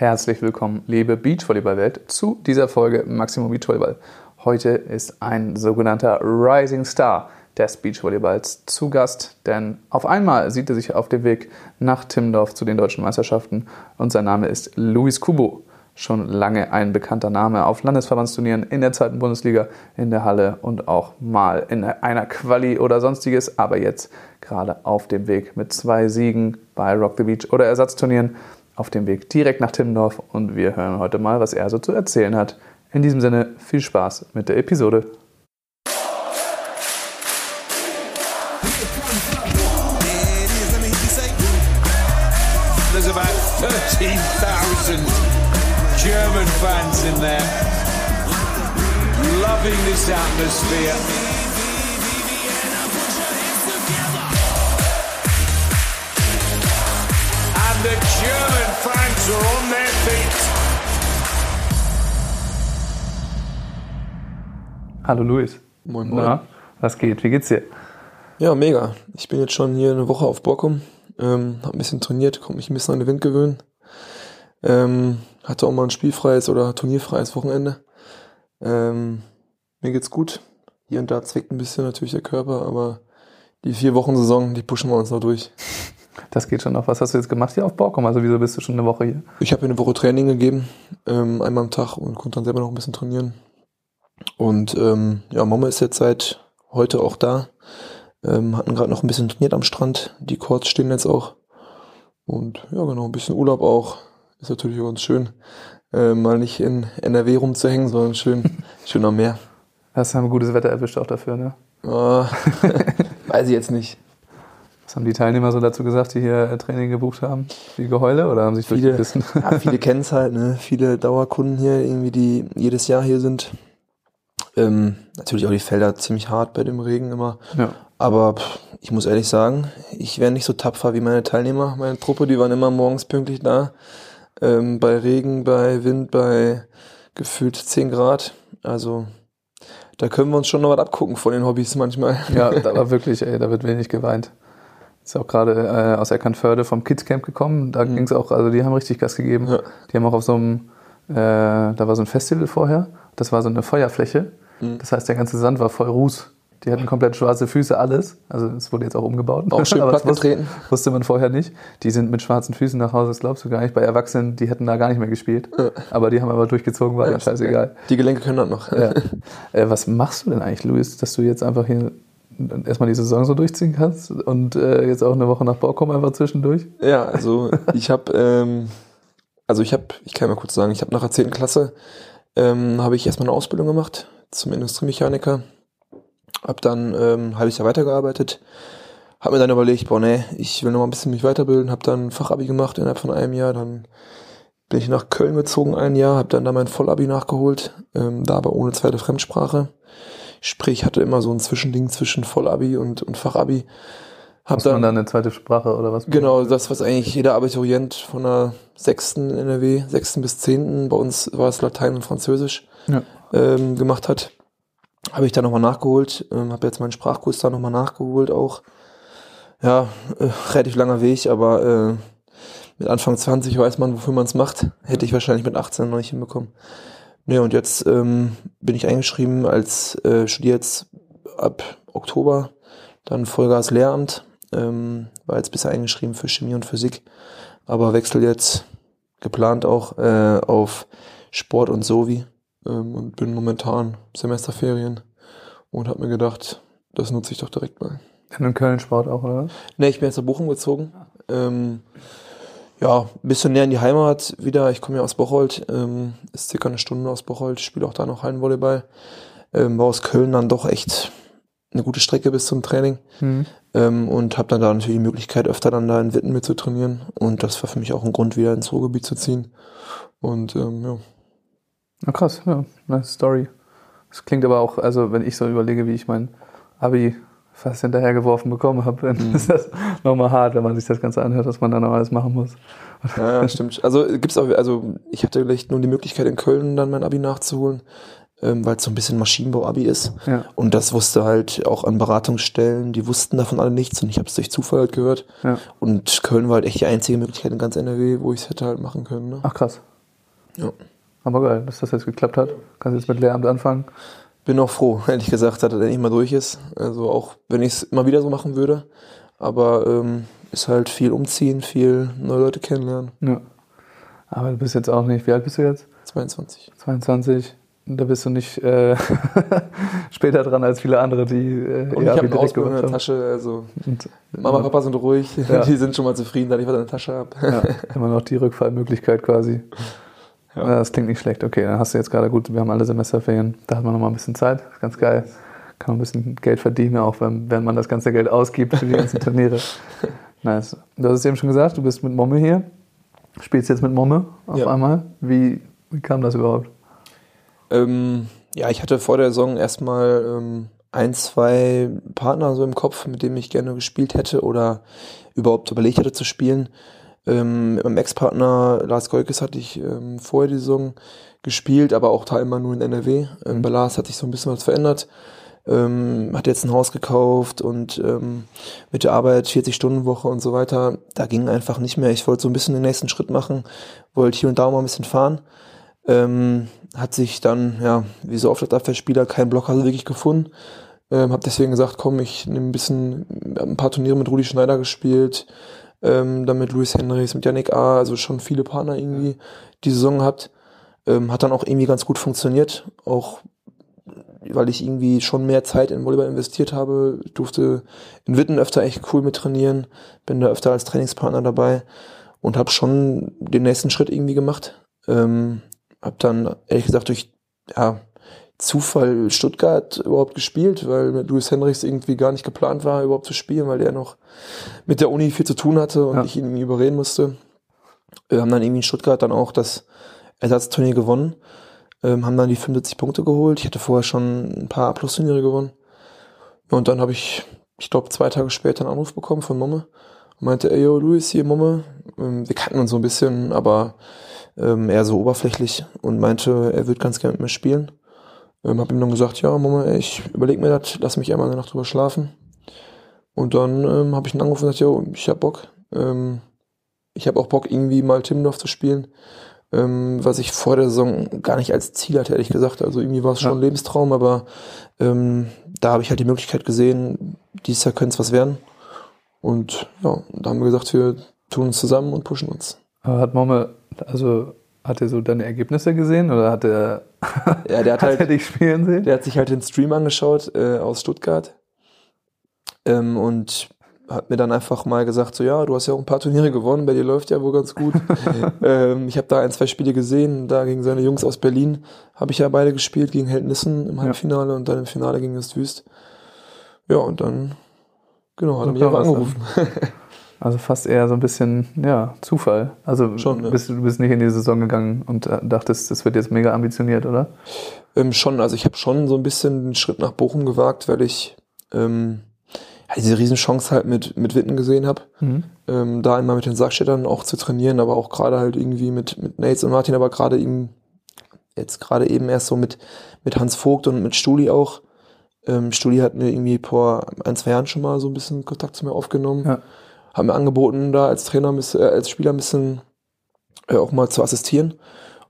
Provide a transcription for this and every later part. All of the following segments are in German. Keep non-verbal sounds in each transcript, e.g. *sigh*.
Herzlich willkommen, liebe Beachvolleyball-Welt, zu dieser Folge Maximum Beachvolleyball. Heute ist ein sogenannter Rising Star des Beachvolleyballs zu Gast, denn auf einmal sieht er sich auf dem Weg nach Timmendorf zu den deutschen Meisterschaften und sein Name ist Luis Kubo. Schon lange ein bekannter Name auf Landesverbandsturnieren in der zweiten Bundesliga, in der Halle und auch mal in einer Quali oder sonstiges, aber jetzt gerade auf dem Weg mit zwei Siegen bei Rock the Beach oder Ersatzturnieren auf dem Weg direkt nach Timmendorf und wir hören heute mal, was er so zu erzählen hat. In diesem Sinne viel Spaß mit der Episode. There's about 13,000 German fans in there, loving this atmosphere. Hallo Luis. Moin, moin. Na, was geht? Wie geht's dir? Ja, mega. Ich bin jetzt schon hier eine Woche auf Borkum, ähm, hab ein bisschen trainiert, konnte mich ein bisschen an den Wind gewöhnen. Ähm, hatte auch mal ein spielfreies oder turnierfreies Wochenende. Ähm, mir geht's gut. Hier und da zwickt ein bisschen natürlich der Körper, aber die vier Wochen Saison, die pushen wir uns noch durch. *laughs* Das geht schon noch. Was hast du jetzt gemacht hier auf Borkum? Also wieso bist du schon eine Woche hier? Ich habe mir eine Woche Training gegeben, ähm, einmal am Tag und konnte dann selber noch ein bisschen trainieren. Und ähm, ja, Mama ist jetzt seit heute auch da. Ähm, hatten gerade noch ein bisschen trainiert am Strand. Die Courts stehen jetzt auch. Und ja, genau, ein bisschen Urlaub auch. Ist natürlich ganz schön, äh, mal nicht in NRW rumzuhängen, sondern schön, *laughs* schön am Meer. Hast du ein gutes Wetter erwischt auch dafür, ne? Ah, *laughs* weiß ich jetzt nicht. Was haben die Teilnehmer so dazu gesagt, die hier äh, Training gebucht haben? Wie Geheule oder haben sich Viele, durchgebissen? ja, viele kennen es halt, ne? Viele Dauerkunden hier, irgendwie, die jedes Jahr hier sind. Ähm, natürlich auch die Felder ziemlich hart bei dem Regen immer. ja. Aber pff, ich muss ehrlich sagen, ich wäre nicht so tapfer wie meine Teilnehmer. Meine Truppe, die waren immer morgens pünktlich da. Ähm, bei Regen, bei Wind, bei gefühlt 10 Grad. Also da können wir uns schon noch was abgucken von den Hobbys manchmal. Ja, *laughs* da war wirklich, ey, da wird wenig geweint. Ist auch gerade äh, aus Eckernförde vom Kids Camp gekommen. Da ging's auch, also die haben richtig Gas gegeben. Ja. Die haben auch auf so einem, äh, da war so ein Festival vorher. Das war so eine Feuerfläche. Mhm. Das heißt, der ganze Sand war voll Ruß. Die hatten komplett schwarze Füße, alles. Also es wurde jetzt auch umgebaut. Auch schön *laughs* Aber das wusste, wusste man vorher nicht. Die sind mit schwarzen Füßen nach Hause, das glaubst du gar nicht. Bei Erwachsenen, die hätten da gar nicht mehr gespielt. Ja. Aber die haben aber durchgezogen, war ja, scheißegal. Die Gelenke können das noch. Ja. *laughs* Äh, was machst du denn eigentlich, Luis, dass du jetzt einfach hier erstmal die Saison so durchziehen kannst und äh, jetzt auch eine Woche nach Borkum einfach zwischendurch? Ja, also ich habe, ähm, also ich habe, ich kann mal kurz sagen, ich habe nach der 10. Klasse, ähm, habe ich erstmal eine Ausbildung gemacht zum Industriemechaniker. Hab dann ähm, ein halbes Jahr weitergearbeitet. Hab mir dann überlegt, boah, nee, ich will noch mal ein bisschen mich weiterbilden. Hab dann ein Fachabi gemacht innerhalb von einem Jahr. Dann bin ich nach Köln gezogen ein Jahr, hab dann da mein Vollabi nachgeholt, ähm, da aber ohne zweite Fremdsprache. Sprich, hatte immer so ein Zwischending zwischen Vollabi und, und Fachabi. Hab Muss man dann eine zweite Sprache oder was? Genau, das, was eigentlich jeder Abiturient von der sechsten NRW, sechsten bis zehnten, bei uns war es Latein und Französisch, Ja. ähm, gemacht hat. Habe ich dann nochmal nachgeholt, ähm, habe jetzt meinen Sprachkurs da nochmal nachgeholt auch. Ja, äh, relativ langer Weg, aber äh, mit Anfang 20 weiß man, wofür man es macht. Hätte ich wahrscheinlich mit 18 noch nicht hinbekommen. Ne, und jetzt ähm, bin ich eingeschrieben als äh, studiere jetzt ab Oktober dann Vollgas Lehramt. Ähm, war jetzt bisher eingeschrieben für Chemie und Physik, aber wechsel jetzt geplant auch äh, auf Sport und Sovi ähm, und bin momentan Semesterferien und habe mir gedacht, das nutze ich doch direkt mal. In Köln Sport auch, oder? Ne, ich bin jetzt nach Bochum gezogen. Ähm, ja, ein bisschen näher in die Heimat wieder. Ich komme ja aus Bocholt, ähm, ist circa eine Stunde aus Bocholt, spiele auch da noch Hallenvolleyball. Ähm, war aus Köln dann doch echt eine gute Strecke bis zum Training. Mhm. Ähm, und habe dann da natürlich die Möglichkeit, öfter dann da in Witten mit zu trainieren. Und das war für mich auch ein Grund, wieder ins Ruhrgebiet zu ziehen. Und ähm, ja. Na krass, ja, nice Story. Das klingt aber auch, also wenn ich so überlege, wie ich mein Abi fast hinterhergeworfen bekommen habe, dann Mhm. ist das *laughs* nochmal hart, wenn man sich das Ganze anhört, was man dann noch alles machen muss. Ja, ja, stimmt. Also gibt's auch, also ich hatte vielleicht nur die Möglichkeit in Köln dann mein Abi nachzuholen. Ähm, weil es so ein bisschen Maschinenbau-Abi ist. Ja. Und das wusste halt auch an Beratungsstellen, die wussten davon alle nichts und ich habe es durch Zufall halt gehört. Ja. Und Köln war halt echt die einzige Möglichkeit in ganz NRW, wo ich es hätte halt machen können. Ne? Ach krass. Ja. Aber geil, dass das jetzt geklappt hat. Kannst jetzt mit Lehramt anfangen. Bin auch froh, *laughs* ehrlich gesagt, dass er endlich mal durch ist. Also auch wenn ich es immer wieder so machen würde. Aber ähm, ist halt viel umziehen, viel neue Leute kennenlernen. Ja. Aber du bist jetzt auch nicht, wie alt bist du jetzt? 22. 22. Da bist du nicht äh, *laughs* später dran als viele andere, die äh, Und ich habe eine Ausbildung in der. Tasche. Also Und, Mama und Papa sind ruhig. Ja. *laughs* Die sind schon mal zufrieden, dass ich was in der Tasche habe. Ja, immer noch die Rückfallmöglichkeit quasi. Ja. Das klingt nicht schlecht. Okay, dann hast du jetzt gerade gut, wir haben alle Semesterferien, da hat man noch mal ein bisschen Zeit. Ist ganz geil. Kann man ein bisschen Geld verdienen, auch wenn, wenn man das ganze Geld ausgibt für die ganzen *laughs* Turniere. Nice. Du hast es eben schon gesagt, du bist mit Momme hier. Spielst jetzt mit Momme auf Ja. einmal. Wie, wie kam das überhaupt? Ähm, ja, ich hatte vor der Saison erstmal ähm, ein, zwei Partner so im Kopf, mit denen ich gerne gespielt hätte oder überhaupt überlegt hätte zu spielen. Ähm, mit meinem Ex-Partner Lars Goikes hatte ich ähm, vorher die Saison gespielt, aber auch teilweise nur in NRW. Ähm, bei Lars hat sich so ein bisschen was verändert. Ähm, hat jetzt ein Haus gekauft und ähm, mit der Arbeit 40-Stunden-Woche und so weiter, da ging einfach nicht mehr. Ich wollte so ein bisschen den nächsten Schritt machen, wollte hier und da mal ein bisschen fahren. Ähm, hat sich dann, ja, wie so oft als Abwehrspieler, kein Blocker wirklich gefunden. Ähm, hab deswegen gesagt, komm, ich nehme ein bisschen, ein paar Turniere mit Rudi Schneider gespielt, ähm, dann mit Luis Henrichs, mit Yannick A., also schon viele Partner irgendwie die Saison gehabt. Ähm, hat dann auch irgendwie ganz gut funktioniert, auch weil ich irgendwie schon mehr Zeit in Volleyball investiert habe, durfte in Witten öfter echt cool mit trainieren, bin da öfter als Trainingspartner dabei und habe schon den nächsten Schritt irgendwie gemacht. Ähm, hab dann ehrlich gesagt durch ja, Zufall Stuttgart überhaupt gespielt, weil mit Luis Henrichs irgendwie gar nicht geplant war, überhaupt zu spielen, weil der noch mit der Uni viel zu tun hatte und Ja. ich ihn irgendwie überreden musste. Wir haben dann irgendwie in Stuttgart dann auch das Ersatzturnier gewonnen, ähm, haben dann die 75 Punkte geholt. Ich hatte vorher schon ein paar A-Plus-Turniere gewonnen. Und dann habe ich, ich glaube, zwei Tage später einen Anruf bekommen von Momme und meinte, ey, yo, Luis, hier Momme. Ähm, wir kannten uns so ein bisschen, aber ähm, eher so oberflächlich und meinte, er würde ganz gerne mit mir spielen. Ähm, hab ihm dann gesagt, ja, ey, ich überleg mir das, lass mich einmal eine Nacht drüber schlafen. Und dann ähm, habe ich ihn angerufen und gesagt, yo, ich hab Bock. Ähm, ich habe auch Bock, irgendwie mal Timmendorf zu spielen, ähm, was ich vor der Saison gar nicht als Ziel hatte, ehrlich gesagt. Also irgendwie war es schon Ja. ein Lebenstraum, aber ähm, da habe ich halt die Möglichkeit gesehen, dieses Jahr könnte es was werden. Und ja, da haben wir gesagt, wir tun uns zusammen und pushen uns. Hat Momme, also hat er so deine Ergebnisse gesehen oder hat er, Ja, der hat *laughs* hat halt er dich spielen sehen? Der hat sich halt den Stream angeschaut äh, aus Stuttgart ähm, und hat mir dann einfach mal gesagt, so ja, du hast ja auch ein paar Turniere gewonnen, bei dir läuft ja wohl ganz gut. *laughs* ähm, ich habe da ein, zwei Spiele gesehen, da gegen seine Jungs aus Berlin habe ich ja beide gespielt, gegen Heldnissen im Halbfinale und dann im Finale gegen das Wüst. Ja, und dann, genau, hat So er mich das angerufen. *laughs* Also fast eher so ein bisschen, ja, Zufall. Also Schon, ja. bist, du bist nicht in die Saison gegangen und äh, dachtest, das wird jetzt mega ambitioniert, oder? Ähm, schon, also ich habe schon so ein bisschen den Schritt nach Bochum gewagt, weil ich ähm, ja, diese Riesenchance halt mit, mit Witten gesehen habe. Mhm. ähm, da einmal mit den Sackstädtern auch zu trainieren, aber auch gerade halt irgendwie mit, mit Nates und Martin, aber gerade eben, jetzt gerade eben erst so mit, mit Hans Vogt und mit Stuli auch. Ähm, Stuli hat mir irgendwie vor ein, zwei Jahren schon mal so ein bisschen Kontakt zu mir aufgenommen. Ja. Hat mir angeboten, da als Trainer, äh, als Spieler ein bisschen äh, auch mal zu assistieren.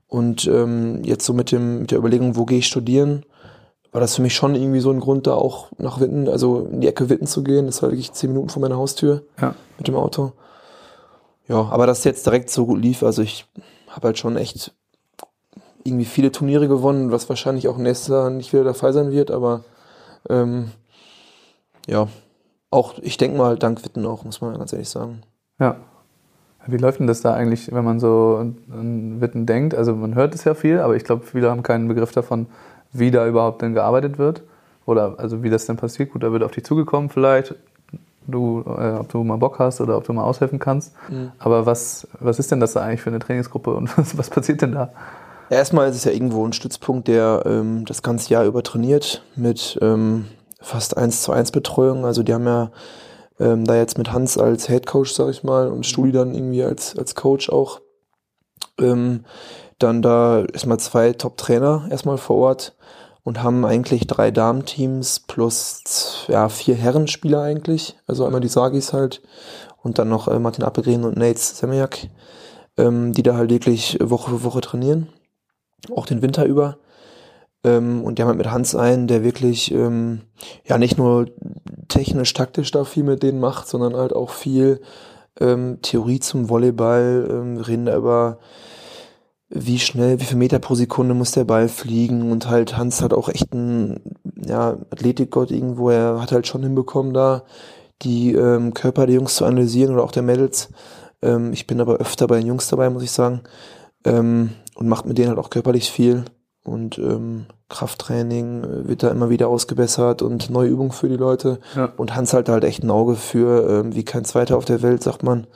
Und ähm, jetzt so mit dem, mit der Überlegung, wo gehe ich studieren, war das für mich schon irgendwie so ein Grund, da auch nach Witten, also in die Ecke Witten zu gehen. Das war wirklich zehn Minuten vor meiner Haustür Ja. mit dem Auto. Ja, aber dass jetzt direkt so gut lief, also ich habe halt schon echt irgendwie viele Turniere gewonnen, was wahrscheinlich auch nächstes Jahr nicht wieder der Fall sein wird, aber ähm, ja, auch ich denke mal dank Witten auch, muss man ganz ehrlich sagen. Ja. Wie läuft denn das da eigentlich, wenn man so an Witten denkt? Also man hört es ja viel, aber ich glaube, viele haben keinen Begriff davon, wie da überhaupt denn gearbeitet wird. Oder also wie das denn passiert. Gut, da wird auf dich zugekommen vielleicht, du, äh, ob du mal Bock hast oder ob du mal aushelfen kannst. Aber was, was ist denn das da eigentlich für eine Trainingsgruppe und *laughs* was, was passiert denn da? Ja, erstmal ist es ja irgendwo ein Stützpunkt, der ähm, das ganze Jahr über trainiert mit ähm, fast 1 zu 1 Betreuung. Also die haben ja ähm, da jetzt mit Hans als Head Coach, sag ich mal, und Studi dann irgendwie als, als Coach auch. Ähm, dann da erstmal zwei Top-Trainer erstmal vor Ort und haben eigentlich drei Damenteams plus ja, vier Herrenspieler eigentlich. Also einmal die Sagis halt und dann noch äh, Martin Appelgren und Nate Semjak, ähm, die da halt wirklich Woche für Woche trainieren. Auch den Winter über. Ähm, und die haben halt mit Hans einen, der wirklich ähm, ja nicht nur technisch, taktisch da viel mit denen macht, sondern halt auch viel ähm, Theorie zum Volleyball. Ähm, wir reden da über wie schnell, wie viel Meter pro Sekunde muss der Ball fliegen und halt Hans hat auch echt ein ja, Athletikgott irgendwo, er hat halt schon hinbekommen da die ähm, Körper der Jungs zu analysieren oder auch der Mädels. Ähm, ich bin aber öfter bei den Jungs dabei, muss ich sagen. Ähm, und macht mit denen halt auch körperlich viel. Und ähm, Krafttraining äh, wird da immer wieder ausgebessert und neue Übungen für die Leute. Ja. Und Hans hat halt echt ein Auge für, ähm, wie kein Zweiter auf der Welt, sagt man.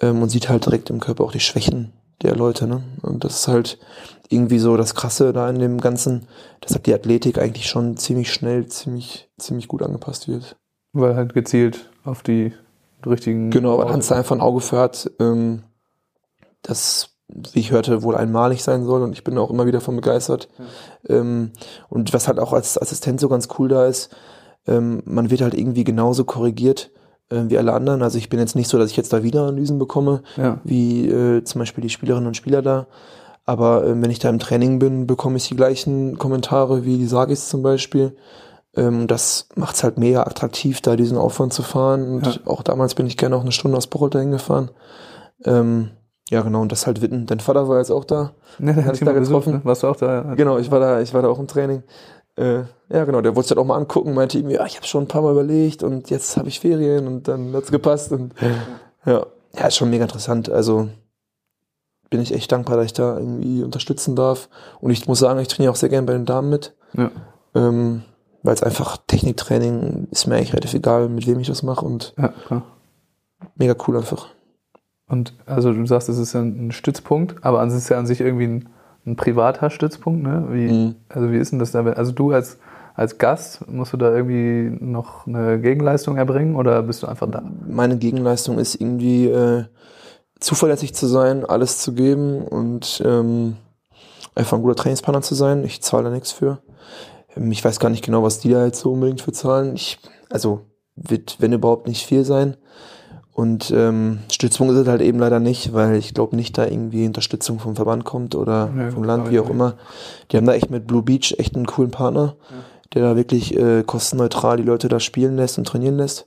Ähm, und sieht halt direkt im Körper auch die Schwächen der Leute. Ne? Und das ist halt irgendwie so das Krasse da in dem Ganzen, dass halt die Athletik eigentlich schon ziemlich schnell, ziemlich, ziemlich gut angepasst wird. Weil halt gezielt auf die richtigen. Genau, weil Hans da einfach ein Auge für hat, ähm, das, wie ich hörte, wohl einmalig sein soll und ich bin auch immer wieder von begeistert. Ähm, und was halt auch als Assistent so ganz cool da ist, ähm, man wird halt irgendwie genauso korrigiert äh, wie alle anderen. Also ich bin jetzt nicht so, dass ich jetzt da wieder Analysen bekomme, Ja. wie äh, zum Beispiel die Spielerinnen und Spieler da. Aber äh, wenn ich da im Training bin, bekomme ich die gleichen Kommentare wie die Sagis zum Beispiel. Ähm, das macht es halt mega attraktiv, da diesen Aufwand zu fahren. Und Ja. auch damals bin ich gerne auch eine Stunde aus Bocholt dahin gefahren. Ähm, ja, genau, und das halt Witten. Dein Vater war jetzt auch da. Ne, *laughs* der Hat hat ich dich da mal besucht, getroffen? ne? Warst du auch da? Genau, ich war da, ich war da auch im Training. Äh, ja, genau, der wollte sich halt auch mal angucken, meinte ihm, ja, ich habe schon ein paar Mal überlegt und jetzt habe ich Ferien und dann hat's gepasst und ja, ja, ist schon mega interessant. Also bin ich echt dankbar, dass ich da irgendwie unterstützen darf. Und ich muss sagen, ich trainiere auch sehr gern bei den Damen mit, Ja. ähm, weil es einfach Techniktraining ist mir eigentlich relativ egal, mit wem ich das mache und ja, klar. mega cool einfach. Und also du sagst, es ist ja ein Stützpunkt, aber es ist ja an sich irgendwie ein, ein privater Stützpunkt, ne? Wie, Mhm. Also wie ist denn das da? Also du als, als Gast, musst du da irgendwie noch eine Gegenleistung erbringen oder bist du einfach da? meine Gegenleistung ist irgendwie äh, zuverlässig zu sein, alles zu geben und ähm, einfach ein guter Trainingspartner zu sein. Ich zahle da nichts für. Ähm, ich weiß gar nicht genau, was die da jetzt so unbedingt für zahlen. Ich, also wird, wenn überhaupt, nicht viel sein. Und ähm, Stützpunkt ist es halt eben leider nicht, weil ich glaube nicht, da irgendwie Unterstützung vom Verband kommt oder Nee, vom Land, wie auch nicht. immer. Die haben da echt mit Blue Beach echt einen coolen Partner, der da wirklich äh, kostenneutral die Leute da spielen lässt und trainieren lässt.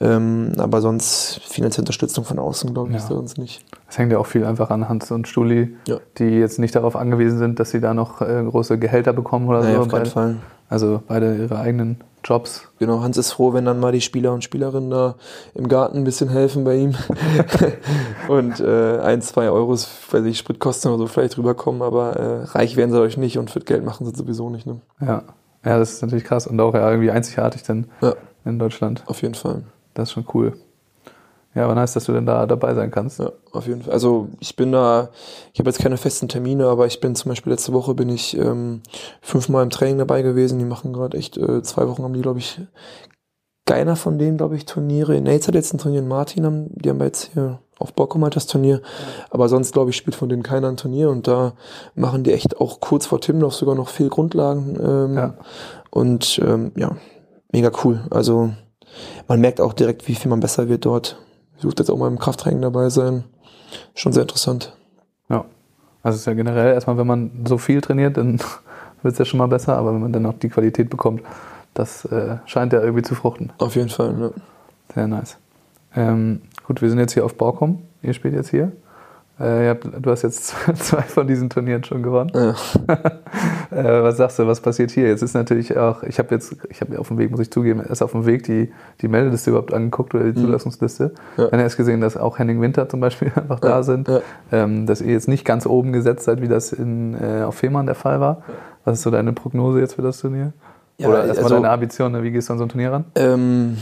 Ähm, aber sonst finanzielle Unterstützung von außen, glaube ich, Ja. ist da uns nicht. Es hängt ja auch viel einfach an Hans und Stuli, Ja. die jetzt nicht darauf angewiesen sind, dass sie da noch äh, große Gehälter bekommen oder Naja, so. auf keinen Fall. Also beide ihre eigenen Jobs. Genau, Hans ist froh, wenn dann mal die Spieler und Spielerinnen da im Garten ein bisschen helfen bei ihm. *laughs* und äh, ein, zwei Euros, weiß ich, Spritkosten oder so vielleicht rüberkommen, aber äh, reich werden sie euch nicht und für Geld machen sie sowieso nicht. Ne? Ja. Ja, das ist natürlich krass und auch ja, irgendwie einzigartig dann Ja, in Deutschland. auf jeden Fall. Das ist schon cool. Ja, aber nice, dass du denn da dabei sein kannst. Ja, auf jeden Fall. Also ich bin da, ich habe jetzt keine festen Termine, aber ich bin zum Beispiel letzte Woche bin ich ähm, fünfmal im Training dabei gewesen. Die machen gerade echt, äh, zwei Wochen haben die, glaube ich, keiner von denen, glaube ich, Turniere. Nates hat jetzt ein Turnier in Martin, haben, die haben wir jetzt hier auf Bockum halt das Turnier. Aber sonst, glaube ich, spielt von denen keiner ein Turnier und da machen die echt auch kurz vor Timdorf sogar noch viel Grundlagen. Ähm, Ja. Und ähm, ja, mega cool. Also man merkt auch direkt, wie viel man besser wird dort. Suche jetzt auch mal im Krafttraining dabei sein. Schon sehr interessant. Ja. Also es ist ja generell erstmal, wenn man so viel trainiert, dann *laughs* wird es ja schon mal besser, aber wenn man dann auch die Qualität bekommt, das äh, scheint ja irgendwie zu fruchten. Auf jeden Fall. Ne? Sehr nice. Ähm, gut, wir sind jetzt hier auf Borkum. Ihr spielt jetzt hier. Äh, du hast jetzt *laughs* zwei von diesen Turnieren schon gewonnen. Ja. *laughs* Äh, was sagst du, was passiert hier? Jetzt ist natürlich auch, ich habe jetzt, ich habe auf dem Weg, muss ich zugeben, erst auf dem Weg die, die Meldeliste überhaupt angeguckt oder die Zulassungsliste. Mhm. Ja. Dann erst gesehen, dass auch Henning Winter zum Beispiel *laughs* einfach da Ja, sind. ja. Ähm, dass ihr jetzt nicht ganz oben gesetzt seid, wie das in, äh, auf Fehmarn der Fall war. Was ist so deine Prognose jetzt für das Turnier? Oder erstmal also- deine Ambition, ne? wie gehst du an so ein Turnier ran? Ähm,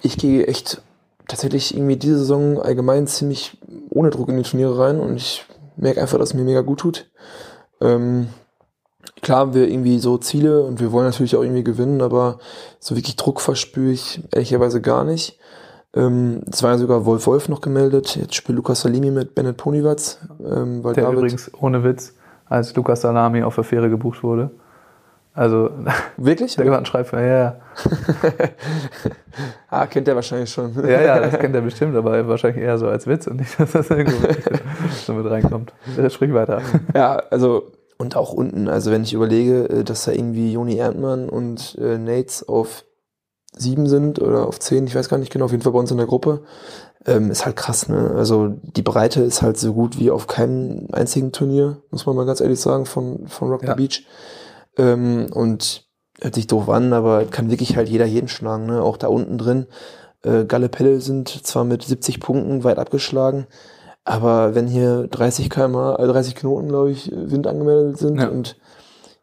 ich gehe echt tatsächlich irgendwie diese Saison allgemein ziemlich ohne Druck in die Turniere rein und ich merke einfach, dass es mir mega gut tut. Ähm, klar haben wir irgendwie so Ziele und wir wollen natürlich auch irgendwie gewinnen, aber so wirklich Druck verspüre ich ehrlicherweise gar nicht. Ähm, es war ja sogar Wolf Wolf noch gemeldet. Jetzt spielt Lukas Salimi mit Bennett Ponywatz. Ähm, weil Der David, übrigens, ohne Witz, als Lukas Salami auf der Fähre gebucht wurde. Also, Wirklich? *laughs* der gewandt schreibt, ja, ja, *laughs* Ah, kennt er wahrscheinlich schon. ja, ja, das kennt er *laughs* bestimmt, aber wahrscheinlich eher so als Witz und nicht, dass das irgendwo so mit reinkommt. Äh, Sprich weiter. Ja, also und auch unten, also wenn ich überlege, äh, dass da irgendwie Joni Erdmann und äh, Nates auf sieben sind oder auf zehn, ich weiß gar nicht genau, auf jeden Fall bei uns in der Gruppe, ähm, ist halt krass, ne? Also die Breite ist halt so gut wie auf keinem einzigen Turnier, muss man mal ganz ehrlich sagen, von, von Rock Ja. the Beach. Ähm, und hört sich doof an, aber kann wirklich halt jeder jeden schlagen, ne? Auch da unten drin. Äh, Galle Pelle sind zwar mit 70 Punkten weit abgeschlagen, aber wenn hier 30 km, äh, 30 Knoten, glaube ich, Wind angemeldet sind Ja. und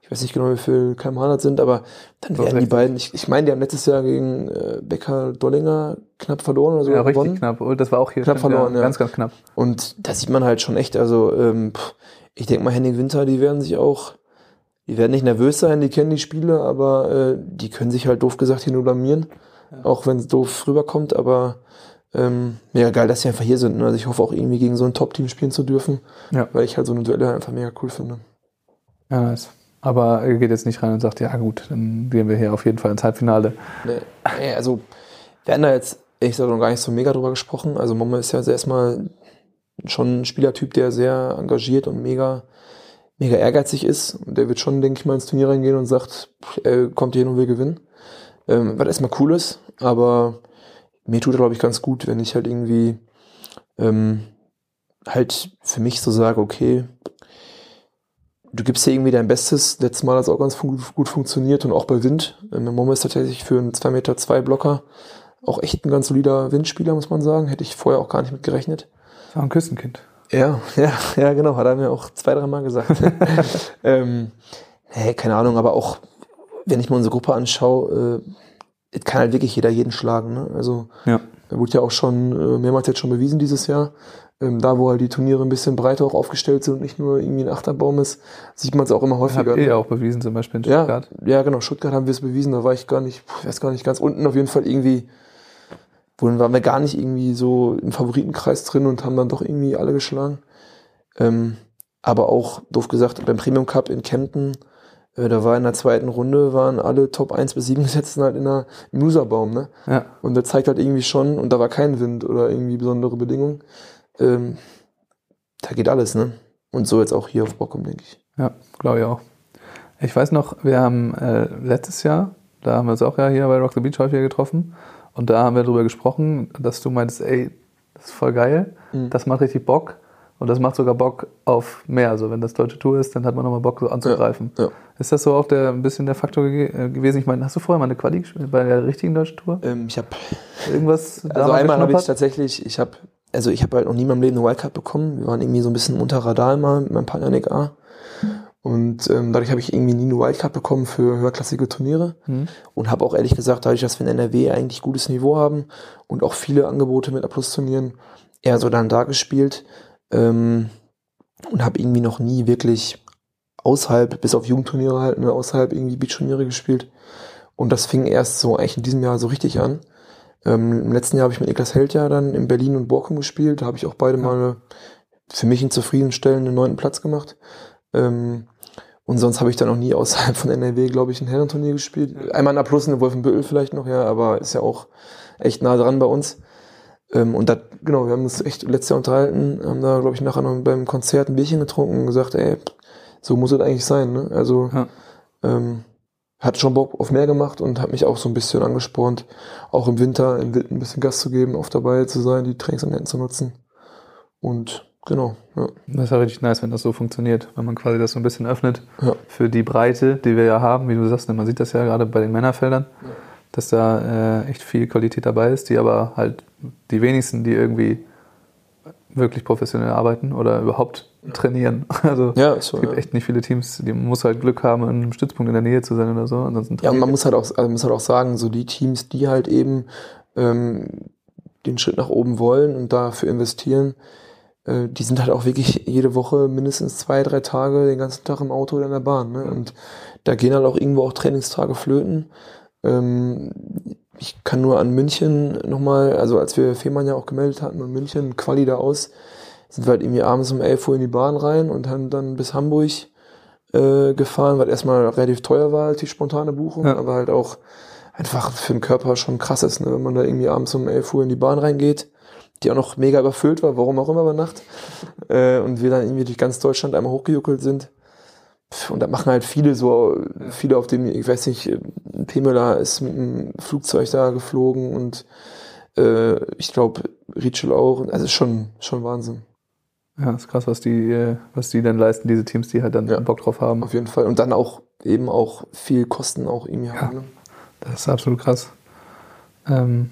ich weiß nicht genau, wie viel kmh das sind, aber dann So werden die 60. beiden, ich, ich meine, die haben letztes Jahr gegen äh, Becker Dollinger knapp verloren oder so Ja, richtig gewonnen. knapp. Und das war auch hier Knapp stimmt, verloren, ja. Ganz, ganz knapp. Und da sieht man halt schon echt, also ähm, ich denke mal, Henning Winter, die werden sich auch, die werden nicht nervös sein, die kennen die Spiele, aber äh, die können sich halt doof gesagt hier nur blamieren, auch wenn es doof rüberkommt, aber ähm, mega geil, dass sie einfach hier sind. Ne? Also ich hoffe auch irgendwie gegen so ein Top-Team spielen zu dürfen, Ja. weil ich halt so eine Duelle einfach mega cool finde. Ja, nice. Aber er geht jetzt nicht rein und sagt, ja gut, dann gehen wir hier auf jeden Fall ins Halbfinale. Nee, also wir haben da jetzt ehrlich gesagt noch gar nicht so mega drüber gesprochen. Also Momme ist ja erstmal schon ein Spielertyp, der sehr engagiert und mega, mega ehrgeizig ist. Und der wird schon, denke ich mal, ins Turnier reingehen und sagt, er kommt hier hin und will gewinnen. Ähm, was erstmal cool ist, aber mir tut er, glaube ich, ganz gut, wenn ich halt irgendwie ähm, halt für mich so sage, okay, du gibst hier irgendwie dein Bestes. Letztes Mal hat es auch ganz fun gut funktioniert und auch bei Wind. Ähm, Momo ist tatsächlich für einen 2 Meter Blocker auch echt ein ganz solider Windspieler, muss man sagen. Hätte ich vorher auch gar nicht mit gerechnet. Das war ein Küstenkind. Ja, ja, ja, genau. Hat er mir auch zwei, drei Mal gesagt. *laughs* ähm, nee, keine Ahnung, aber auch, wenn ich mir unsere Gruppe anschaue, äh, kann halt wirklich jeder jeden schlagen. Ne? Also, Ja. wurde ja auch schon äh, mehrmals jetzt schon bewiesen dieses Jahr. Ähm, da, wo halt die Turniere ein bisschen breiter auch aufgestellt sind und nicht nur irgendwie ein Achterbaum ist, sieht man es auch immer häufiger. Habt ihr ja auch bewiesen, zum Beispiel in Ja, Stuttgart. ja, genau. Stuttgart haben wir es bewiesen. Da war ich gar nicht, ich weiß gar nicht, ganz unten auf jeden Fall irgendwie, wo waren wir gar nicht irgendwie so im Favoritenkreis drin und haben dann doch irgendwie alle geschlagen. Ähm, aber auch, doof gesagt, beim Premium Cup in Kempten, äh, da war in der zweiten Runde, waren alle Top 1 bis 7 gesetzten *laughs* halt in der, im Loserbaum, ne? Ja. Und der zeigt halt irgendwie schon, und da war kein Wind oder irgendwie besondere Bedingungen. Ähm, da geht alles, ne? Und so jetzt auch hier auf Bockum, denke ich. Ja, glaube ich auch. Ich weiß noch, wir haben äh, letztes Jahr, da haben wir uns auch ja hier bei Rock the Beach häufiger getroffen und da haben wir darüber gesprochen, dass du meintest, ey, das ist voll geil, Mhm. das macht richtig Bock und das macht sogar Bock auf mehr. Also wenn das deutsche Tour ist, dann hat man nochmal Bock so anzugreifen. Ja, ja. Ist das so auch der, ein bisschen der Faktor ge äh, gewesen? Ich meine, hast du vorher mal eine Quali gespielt bei der richtigen deutschen Tour? Ähm, ich habe Irgendwas *laughs* Also einmal habe ich tatsächlich, ich habe, also ich habe halt noch nie in meinem Leben eine Wildcard bekommen. Wir waren irgendwie so ein bisschen unter Radar immer mit meinem Partner Nick A. Und ähm, dadurch habe ich irgendwie nie eine Wildcard bekommen für höherklassige Turniere. Mhm. Und habe auch ehrlich gesagt, dadurch, dass wir in NRW eigentlich gutes Niveau haben und auch viele Angebote mit A-Plus-Turnieren, eher so dann da gespielt. Ähm, und habe irgendwie noch nie wirklich außerhalb, bis auf Jugendturniere halt, ne, außerhalb irgendwie Beachturniere gespielt. Und das fing erst so eigentlich in diesem Jahr so richtig an. Ähm, Im letzten Jahr habe ich mit Niklas Held ja dann in Berlin und Borkum gespielt. Da habe ich auch beide mal für mich einen zufriedenstellenden neunten Platz gemacht. Ähm, und sonst habe ich dann noch nie außerhalb von NRW, glaube ich, ein Herrenturnier gespielt. Einmal in A Plus in Wolfenbüttel vielleicht noch, ja, aber ist ja auch echt nah dran bei uns. Ähm, und da, genau, wir haben uns echt letztes Jahr unterhalten, haben da, glaube ich, nachher noch beim Konzert ein Bierchen getrunken und gesagt, ey, so muss es eigentlich sein, ne? Also, Ja. ähm, hat schon Bock auf mehr gemacht und hat mich auch so ein bisschen angespornt, auch im Winter im Wild ein bisschen Gas zu geben, oft dabei zu sein, die Trainingseinheiten zu nutzen. Und genau, ja. Das ist ja richtig nice, wenn das so funktioniert, wenn man quasi das so ein bisschen öffnet Ja. für die Breite, die wir ja haben, wie du sagst, ne, man sieht das ja gerade bei den Männerfeldern, dass da äh, echt viel Qualität dabei ist, die aber halt die wenigsten, die irgendwie wirklich professionell arbeiten oder überhaupt trainieren. *laughs* Also Ja, so, es gibt ja. echt nicht viele Teams, die muss halt Glück haben, an einem Stützpunkt in der Nähe zu sein oder so. Ansonsten Ja, und man muss halt auch, also muss halt auch sagen, so die Teams, die halt eben ähm, den Schritt nach oben wollen und dafür investieren, die sind halt auch wirklich jede Woche mindestens zwei, drei Tage den ganzen Tag im Auto oder in der Bahn. Ne? Und da gehen halt auch irgendwo auch Trainingstage flöten. Ähm, ich kann nur an München nochmal, also als wir Fehmarn ja auch gemeldet hatten und München, Quali da aus, sind wir halt irgendwie abends um 11 Uhr in die Bahn rein und haben dann bis Hamburg äh, gefahren, weil erstmal relativ teuer war, halt die spontane Buchung, Ja. aber halt auch einfach für den Körper schon krass ist, ne? wenn man da irgendwie abends um 11 Uhr in die Bahn reingeht, die auch noch mega überfüllt war, warum auch immer bei Nacht, äh, und wir dann irgendwie durch ganz Deutschland einmal hochgejuckelt sind. Und da machen halt viele so, viele auf dem, ich weiß nicht, Pemela ist mit einem Flugzeug da geflogen und äh, ich glaube Rietschel auch. Also ist schon, schon Wahnsinn. Ja, ist krass, was die, äh, was die dann leisten, diese Teams, die halt dann Ja. Bock drauf haben. Auf jeden Fall. Und dann auch eben auch viel Kosten auch irgendwie haben. Ne? Das ist absolut krass. Ähm,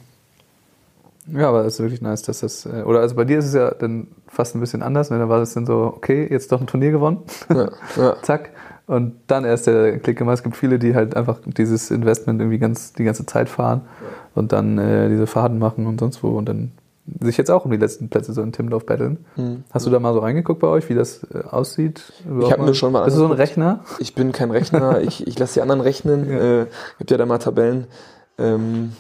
ja, aber es ist wirklich nice, dass das. Äh, oder also bei dir ist es ja dann fast ein bisschen anders, ne? Da war es dann so, okay, jetzt doch ein Turnier gewonnen. Ja, ja. *laughs* Zack. Und dann erst der Klick gemacht. Es gibt viele, die halt einfach dieses Investment irgendwie ganz die ganze Zeit fahren und dann äh, diese Faden machen und sonst wo und dann sich jetzt auch um die letzten Plätze so in Timdorf betteln. Hm. Hast du da mal so reingeguckt bei euch, wie das äh, aussieht? Überhaupt hab mir schon mal Ist das so ein. Rechner? Ich bin kein Rechner, ich, ich lasse die anderen rechnen. *laughs* Ja. Äh, gibt ja da mal Tabellen. Ähm,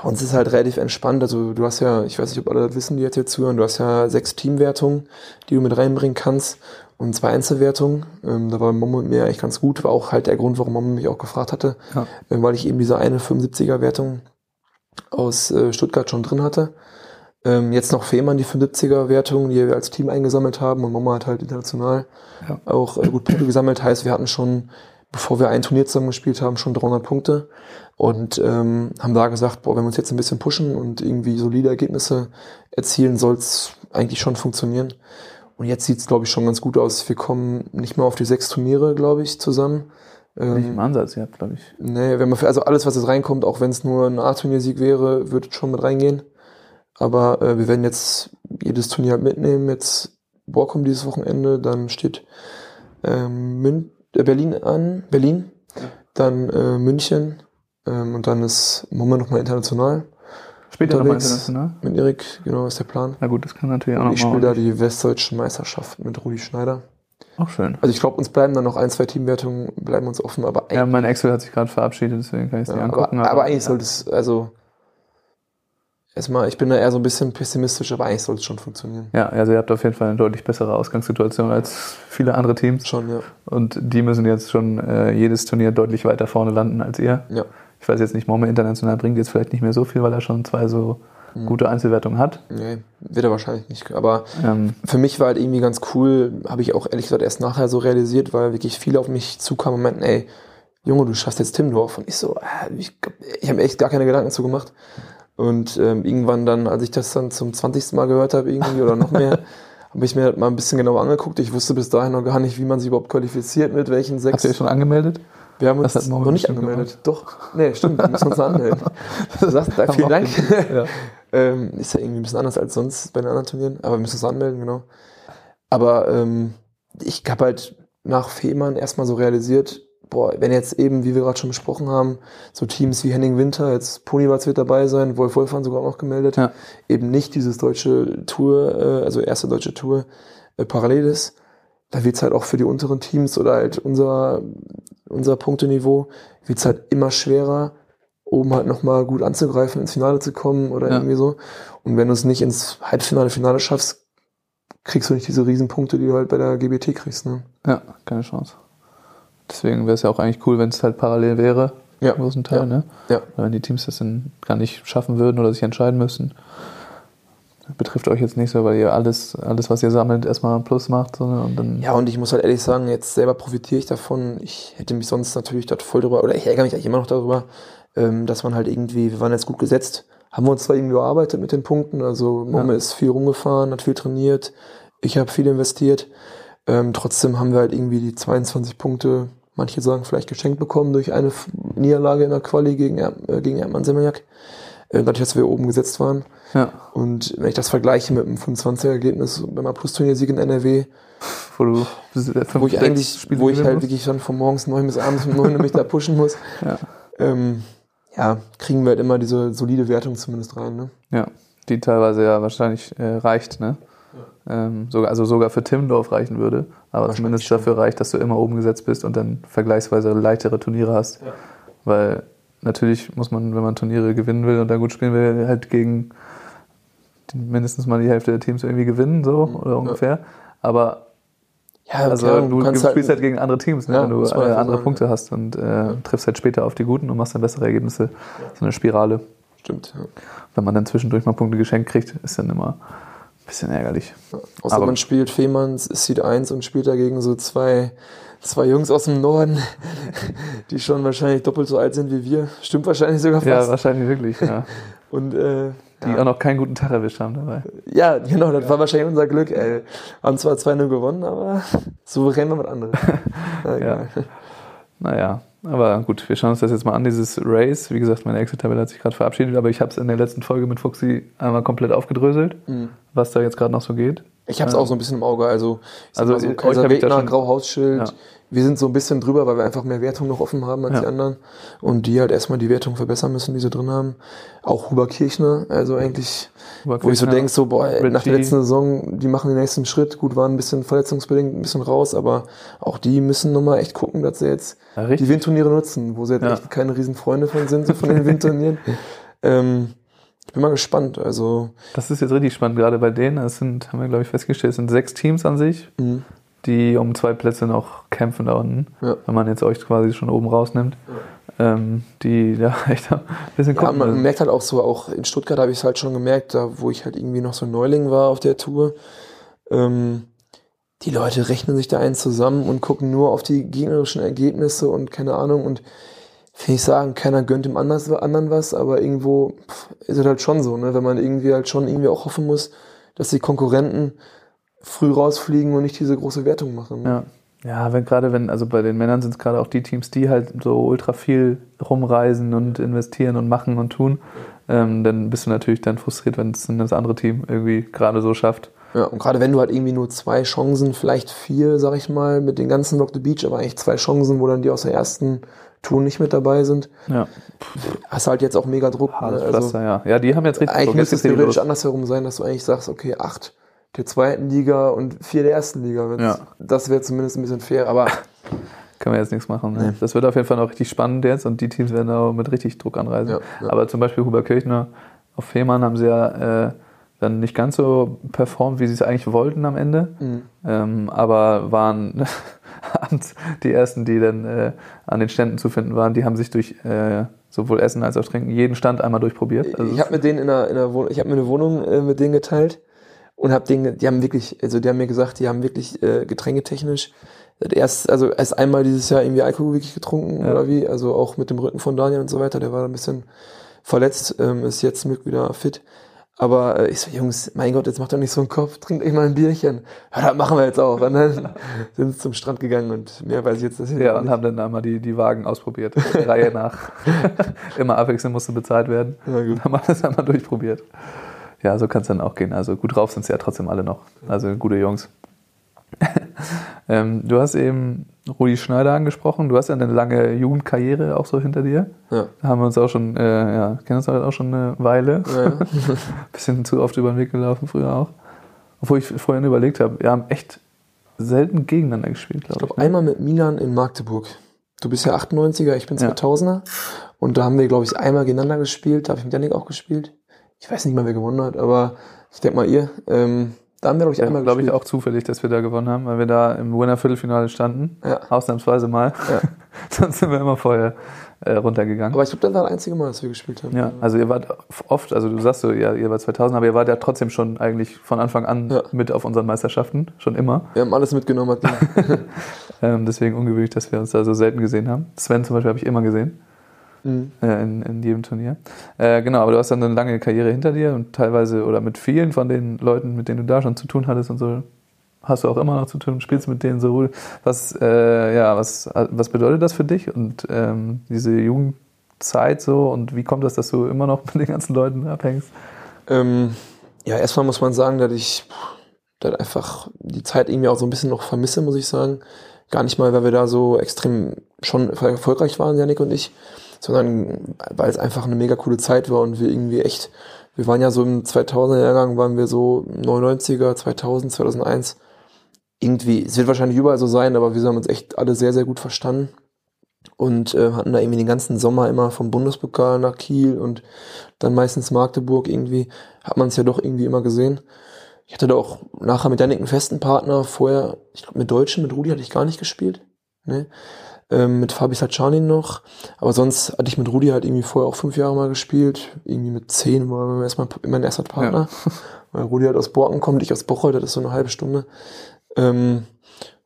bei uns ist halt relativ entspannt. Also du hast ja, ich weiß nicht, ob alle das wissen, die jetzt hier zuhören, du hast ja sechs Teamwertungen, die du mit reinbringen kannst und zwei Einzelwertungen. Ähm, da war Momo mit mir eigentlich ganz gut. War auch halt der Grund, warum Momo mich auch gefragt hatte, Ja. ähm, weil ich eben diese eine 75er Wertung aus äh, Stuttgart schon drin hatte. Ähm, jetzt noch Fehmarn, die 75er Wertung, die wir als Team eingesammelt haben und Momo hat halt international Ja. auch äh, gut Punkte gesammelt. Heißt, wir hatten schon, bevor wir ein Turnier zusammen gespielt haben, schon 300 Punkte und ähm, haben da gesagt, boah, wenn wir uns jetzt ein bisschen pushen und irgendwie solide Ergebnisse erzielen, soll es eigentlich schon funktionieren. Und jetzt sieht es, glaube ich, schon ganz gut aus. Wir kommen nicht mehr auf die sechs Turniere, glaube ich, zusammen. Nicht Ähm, im Ansatz, ihr habt, glaube ich. Nee, wenn man für, also alles, was jetzt reinkommt, auch wenn es nur ein A-Turniersieg wäre, würde schon mit reingehen. Aber äh, wir werden jetzt jedes Turnier halt mitnehmen. Jetzt Borkum dieses Wochenende, dann steht ähm, Mün Berlin an, Berlin, dann äh, München ähm, und dann ist Moment nochmal international ihr nochmal international? mit Erik, genau ist der Plan. Na gut, das kann natürlich auch Und ich spiele nochmal. da die westdeutschen Meisterschaft mit Rudi Schneider. Auch schön. Also ich glaube, uns bleiben dann noch ein, zwei Teamwertungen, bleiben uns offen, aber Ja, mein Excel hat sich gerade verabschiedet, deswegen kann ich es Ja, nicht angucken. aber, aber eigentlich sollte es, also erstmal, ich bin da eher so ein bisschen pessimistisch, aber eigentlich soll es schon funktionieren. Ja, also ihr habt auf jeden Fall eine deutlich bessere Ausgangssituation als viele andere Teams. Schon, ja. Und die müssen jetzt schon äh, jedes Turnier deutlich weiter vorne landen als ihr. Ja. Ich weiß jetzt nicht, Momme international bringt jetzt vielleicht nicht mehr so viel, weil er schon zwei so Mhm. gute Einzelwertungen hat. Nee, wird er wahrscheinlich nicht. Aber Ähm, für mich war halt irgendwie ganz cool, habe ich auch ehrlich gesagt erst nachher so realisiert, weil wirklich viele auf mich zukamen und meinten, ey, Junge, du schaffst jetzt Timdorf. Und ich so, äh, ich, ich habe mir echt gar keine Gedanken zu gemacht. Und ähm, irgendwann dann, als ich das dann zum 20. Mal gehört habe, irgendwie oder noch mehr, *laughs* habe ich mir das mal ein bisschen genauer angeguckt. Ich wusste bis dahin noch gar nicht, wie man sich überhaupt qualifiziert, mit welchen sechs. ihr euch schon angemeldet? Wir haben uns noch nicht angemeldet. Doch. Nee, stimmt, wir müssen uns anmelden. *laughs* Sagt, da, vielen Dank. Ja. *laughs* ähm, ist ja irgendwie ein bisschen anders als sonst bei den anderen Turnieren, aber wir müssen uns anmelden, genau. Aber ähm, ich habe halt nach Fehmarn erstmal so realisiert, boah, wenn jetzt eben, wie wir gerade schon besprochen haben, so Teams wie Henning Winter, jetzt Ponywatz wird dabei sein, Wolf Wolfan sogar auch noch gemeldet, Ja. eben nicht dieses deutsche Tour, äh, also erste deutsche Tour äh, parallel ist, da wird's halt auch für die unteren Teams oder halt unser, unser Punkteniveau, wird's halt immer schwerer, oben halt nochmal gut anzugreifen, ins Finale zu kommen oder Ja. irgendwie so. Und wenn du es nicht ins Halbfinale, Finale schaffst, kriegst du nicht diese Riesenpunkte, die du halt bei der GBT kriegst. Ne? Ja, keine Chance. Deswegen wäre es ja auch eigentlich cool, wenn es halt parallel wäre, Ja. im großen Teil, Ja. ne? Ja. Weil wenn die Teams das dann gar nicht schaffen würden oder sich entscheiden müssen, betrifft euch jetzt nicht so, weil ihr alles, alles was ihr sammelt, erstmal ein Plus macht, sondern und dann Ja, und ich muss halt ehrlich sagen, jetzt selber profitiere ich davon. Ich hätte mich sonst natürlich dort voll drüber, oder ich ärgere mich eigentlich immer noch darüber, ähm, dass man halt irgendwie, wir waren jetzt gut gesetzt, haben wir uns zwar irgendwie bearbeitet mit den Punkten, also Momme ist viel rumgefahren, hat viel trainiert, ich habe viel investiert, ähm, trotzdem haben wir halt irgendwie die 22 Punkte, manche sagen vielleicht geschenkt bekommen durch eine Niederlage in der Quali gegen, Er- äh, gegen Erdmann Semmejak, äh, dadurch, dass wir oben gesetzt waren. ja, Und wenn ich das vergleiche mit einem 25er-Ergebnis beim Plus-Turniersieg in NRW, *laughs* wo du wo ich eigentlich, Spiele wo ich halt musst. wirklich dann von morgens neun bis abends um neun *laughs* mich da pushen muss, Ja. ähm, ja, kriegen wir halt immer diese solide Wertung zumindest rein. Ne? Ja, die teilweise ja wahrscheinlich äh, reicht, ne? Ähm, sogar, also sogar für Timmendorf reichen würde, aber zumindest schon. dafür reicht, dass du immer oben gesetzt bist und dann vergleichsweise leichtere Turniere hast. Weil natürlich muss man, wenn man Turniere gewinnen will und da gut spielen will, halt gegen mindestens mal die Hälfte der Teams irgendwie gewinnen, so oder ungefähr. Aber Ja, also klar, du, du spielst halt, gegen andere Teams, ne, Ja, wenn du äh, andere sagen, Punkte hast und äh, triffst halt später auf die Guten und machst dann bessere Ergebnisse. So eine Spirale. Stimmt. Ja. Wenn man dann zwischendurch mal Punkte geschenkt kriegt, ist dann immer bisschen ärgerlich. Außer Aber- man spielt Fehmarns Seed 1 und spielt dagegen so zwei, zwei Jungs aus dem Norden, *laughs* die schon wahrscheinlich doppelt so alt sind wie wir. Stimmt wahrscheinlich sogar Ja, fast. wahrscheinlich wirklich, ja. *laughs* und äh, Die ja. auch noch keinen guten Tag erwischt haben dabei. ja, genau, das war wahrscheinlich unser Glück. Ey. Haben zwar 2-0 gewonnen, aber *laughs* souverän war was anderes. Na, egal. Naja, aber gut, wir schauen uns das jetzt mal an, dieses Race. Wie gesagt, meine Excel-Tabelle hat sich gerade verabschiedet, aber ich habe es in der letzten Folge mit Fuxi einmal komplett aufgedröselt, Mhm. was da jetzt gerade noch so geht. Ich habe es auch so ein bisschen im Auge. Also, ich Also, so euch Kaiser hab ich da Wegner, schon- Grauhausschild. Ja. Wir sind so ein bisschen drüber, weil wir einfach mehr Wertung noch offen haben als Ja. die anderen. Und die halt erstmal die Wertung verbessern müssen, die sie drin haben. Auch Huber Kirchner, also eigentlich, wo ich so denke, so, boah, ey, nach der letzten Saison, die machen den nächsten Schritt. Gut, waren ein bisschen verletzungsbedingt, ein bisschen raus, aber auch die müssen nochmal echt gucken, dass sie jetzt Ja, die Windturniere nutzen, wo sie jetzt Ja. echt keine riesen Freunde von sind, so von den Windturnieren. *laughs* ähm, ich bin mal gespannt. Also, Das ist jetzt richtig spannend, gerade bei denen. Es sind, haben wir glaube ich festgestellt, es sind sechs Teams an sich, mh, die um zwei Plätze noch kämpfen da unten. Ja. Wenn man jetzt euch quasi schon oben rausnimmt. Ähm, die ja *laughs* echt ein bisschen Ja, gucken man müssen. merkt halt auch so, auch in Stuttgart habe ich es halt schon gemerkt, da wo ich halt irgendwie noch so ein Neuling war auf der Tour. Ähm, die Leute rechnen sich da einen zusammen und gucken nur auf die gegnerischen Ergebnisse und keine Ahnung und will ich sagen, keiner gönnt dem anderen was, aber irgendwo pff, ist es halt schon so, ne? wenn man irgendwie halt schon irgendwie auch hoffen muss, dass die Konkurrenten früh rausfliegen und nicht diese große Wertung machen. Ja. Ja, wenn gerade wenn, also bei den Männern sind es gerade auch die Teams, die halt so ultra viel rumreisen und investieren und machen und tun. Ähm, dann bist du natürlich dann frustriert, wenn es das andere Team irgendwie gerade so schafft. Ja, und gerade wenn du halt irgendwie nur zwei Chancen, vielleicht vier, sag ich mal, mit den ganzen Rock the Beach, aber eigentlich zwei Chancen, wo dann die aus der ersten Tour nicht mit dabei sind, Ja, hast halt jetzt auch mega Druck. Ne? Also, Pflaster, ja. Ja, die haben jetzt richtig eigentlich Druck. müsste es theoretisch andersherum sein, dass du eigentlich sagst, okay, acht der zweiten Liga und vier der ersten Liga. Ja. Das wäre zumindest ein bisschen fair, aber *laughs* Können wir jetzt nichts machen. Ne? Das wird auf jeden Fall noch richtig spannend jetzt und die Teams werden auch mit richtig Druck anreisen. Ja, ja. Aber zum Beispiel Huber Kirchner auf Fehmarn haben sie ja äh, dann nicht ganz so performt, wie sie es eigentlich wollten am Ende. Mhm. Ähm, aber waren *laughs* abends die ersten, die dann äh, an den Ständen zu finden waren, die haben sich durch äh, sowohl Essen als auch Trinken jeden Stand einmal durchprobiert. Also ich habe mit denen in einer, in einer Wohnung, ich habe mir eine Wohnung äh, mit denen geteilt und habe denen, die haben wirklich, also die haben mir gesagt, die haben wirklich äh, getränketechnisch erst, also erst einmal dieses Jahr irgendwie Alkohol wirklich getrunken Ja. oder wie, also auch mit dem Rücken von Daniel und so weiter, der war ein bisschen verletzt, ähm, ist jetzt Glück wieder fit. Aber äh, ich so, Jungs, mein Gott, jetzt macht doch nicht so einen Kopf, trinkt euch mal ein Bierchen. Ja, das machen wir jetzt auch. Und dann *laughs* sind sie zum Strand gegangen und mehr weiß ich jetzt das ja, und haben dann einmal die, die Wagen ausprobiert, Reihe nach. *laughs* Immer abwechselnd musste bezahlt werden. Ja, gut. Und haben alles einmal durchprobiert. Ja, so kann es dann auch gehen. Also gut drauf sind sie ja trotzdem alle noch. Also gute Jungs. *laughs* ähm, du hast eben Rudi Schneider angesprochen. Du hast ja eine lange Jugendkarriere auch so hinter dir. Ja. Da haben wir uns auch schon, äh, ja, kennen uns halt auch schon eine Weile. Ja, ja. *laughs* Bisschen zu oft über den Weg gelaufen, früher auch. Obwohl ich vorhin überlegt habe, wir haben echt selten gegeneinander gespielt, glaube Ich ich. glaube, ne? einmal mit Milan in Magdeburg. Du bist ja 98er, ich bin Ja. 2000er. Und da haben wir, glaube ich, einmal gegeneinander gespielt. Da habe ich mit Janik auch gespielt. Ich weiß nicht mal, wer gewonnen hat, aber ich denke mal ihr. Ähm, da haben wir, glaube ich, einmal glaube ich auch zufällig, dass wir da gewonnen haben, weil wir da im Winner-Viertelfinale standen. Ja. Ausnahmsweise mal. Ja. *laughs* Sonst sind wir immer vorher äh, runtergegangen. Aber ich glaube, das war das einzige Mal, dass wir gespielt haben. ja, also ihr wart oft, also du sagst so, ja, ihr wart 2000, aber ihr wart ja trotzdem schon eigentlich von Anfang an Ja. mit auf unseren Meisterschaften, schon immer. Wir haben alles mitgenommen. *laughs* Ähm, deswegen ungewöhnlich, dass wir uns da so selten gesehen haben. Sven zum Beispiel habe ich immer gesehen. Mhm. äh, in, in jedem Turnier. Äh, genau, aber du hast dann eine lange Karriere hinter dir und teilweise oder mit vielen von den Leuten, mit denen du da schon zu tun hattest und so, hast du auch immer noch zu tun, spielst mit denen so. Was, äh, ja, was, was bedeutet das für dich und ähm, diese Jugendzeit so und wie kommt das, dass du immer noch mit den ganzen Leuten abhängst? Ähm, ja, erstmal muss man sagen, dass ich dass einfach die Zeit irgendwie auch so ein bisschen noch vermisse, muss ich sagen. Gar nicht mal, weil wir da so extrem schon erfolgreich waren, Janik und ich, sondern weil es einfach eine mega coole Zeit war und wir irgendwie echt, wir waren ja so im 2000er Jahrgang, waren wir so 99er, 2000, 2001. Irgendwie, es wird wahrscheinlich überall so sein, aber wir haben uns echt alle sehr, sehr gut verstanden. und äh, hatten da irgendwie den ganzen Sommer immer vom Bundespokal nach Kiel und dann meistens Magdeburg irgendwie, hat man es ja doch irgendwie immer gesehen. Ich hatte da auch nachher mit Janik einen festen Partner, vorher, ich glaube mit Deutschen, mit Rudi hatte ich gar nicht gespielt. Ne? Ähm, mit Fabi Sacchani noch. Aber sonst hatte ich mit Rudi halt irgendwie vorher auch fünf Jahre mal gespielt. Irgendwie mit zehn war mein, erstmal mein erster Partner. Ja. *laughs* Weil Rudi halt aus Borken kommt, ich aus Bocholt, das ist so eine halbe Stunde. Ähm,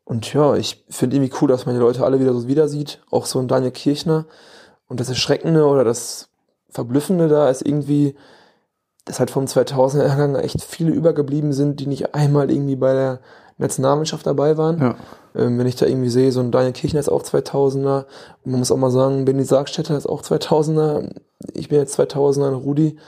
und ja, ich finde irgendwie cool, dass man die Leute alle wieder so wieder sieht. Auch so ein Daniel Kirchner. Und das Erschreckende oder das Verblüffende da ist irgendwie, dass halt vom 2000er Jahrgang echt viele übergeblieben sind, die nicht einmal irgendwie bei der Nationalmannschaft dabei waren. Ja. Ähm, wenn ich da irgendwie sehe, so ein Daniel Kirchner ist auch 2000er. Und man muss auch mal sagen, Benny Sargstetter ist auch 2000er. Ich bin jetzt 2000er, Rudi,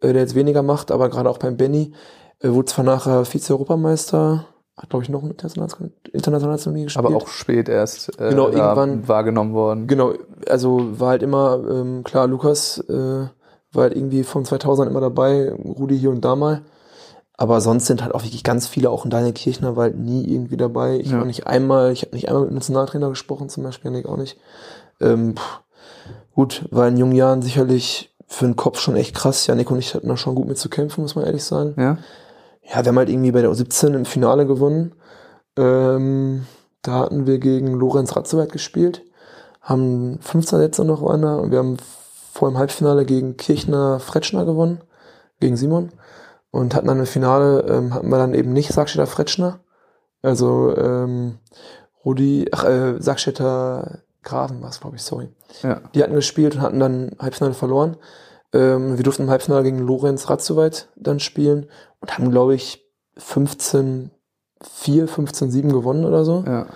äh, der jetzt weniger macht, aber gerade auch beim Benny, äh, wurde zwar nachher Vize-Europameister, hat glaube ich noch ein international, international gespielt. Aber auch spät erst äh, genau, irgendwann, wahrgenommen worden. Genau, also war halt immer, ähm, klar, Lukas äh, war halt irgendwie von 2000 immer dabei, Rudi hier und da mal. Aber sonst sind halt auch wirklich ganz viele, auch in Daniel Kirchner war halt nie irgendwie dabei. Ich ja. war nicht einmal, ich habe nicht einmal mit einem Nationaltrainer gesprochen, zum Beispiel, Nick auch nicht. Ähm, pff, gut, war in jungen Jahren sicherlich für den Kopf schon echt krass. Janik und ich hatten da schon gut mit zu kämpfen, muss man ehrlich sagen. Ja. Ja, wir haben halt irgendwie bei der U17 im Finale gewonnen. Ähm, da hatten wir gegen Lorenz Ratzeweit gespielt, haben 15 Sätze noch da und wir haben vor dem Halbfinale gegen Kirchner Fretschner gewonnen, gegen Simon. Und hatten dann im Finale, ähm, hatten wir dann eben nicht Sackstädter Fretschner, also ähm, Rudi, ach, äh, Sackstädter Graven war es, glaube ich, sorry. Ja. Die hatten gespielt und hatten dann Halbfinale verloren. Ähm, wir durften im Halbfinale gegen Lorenz Ratzoweit dann spielen und haben, glaube ich, 15, 4, 15, 7 gewonnen oder so. Ja.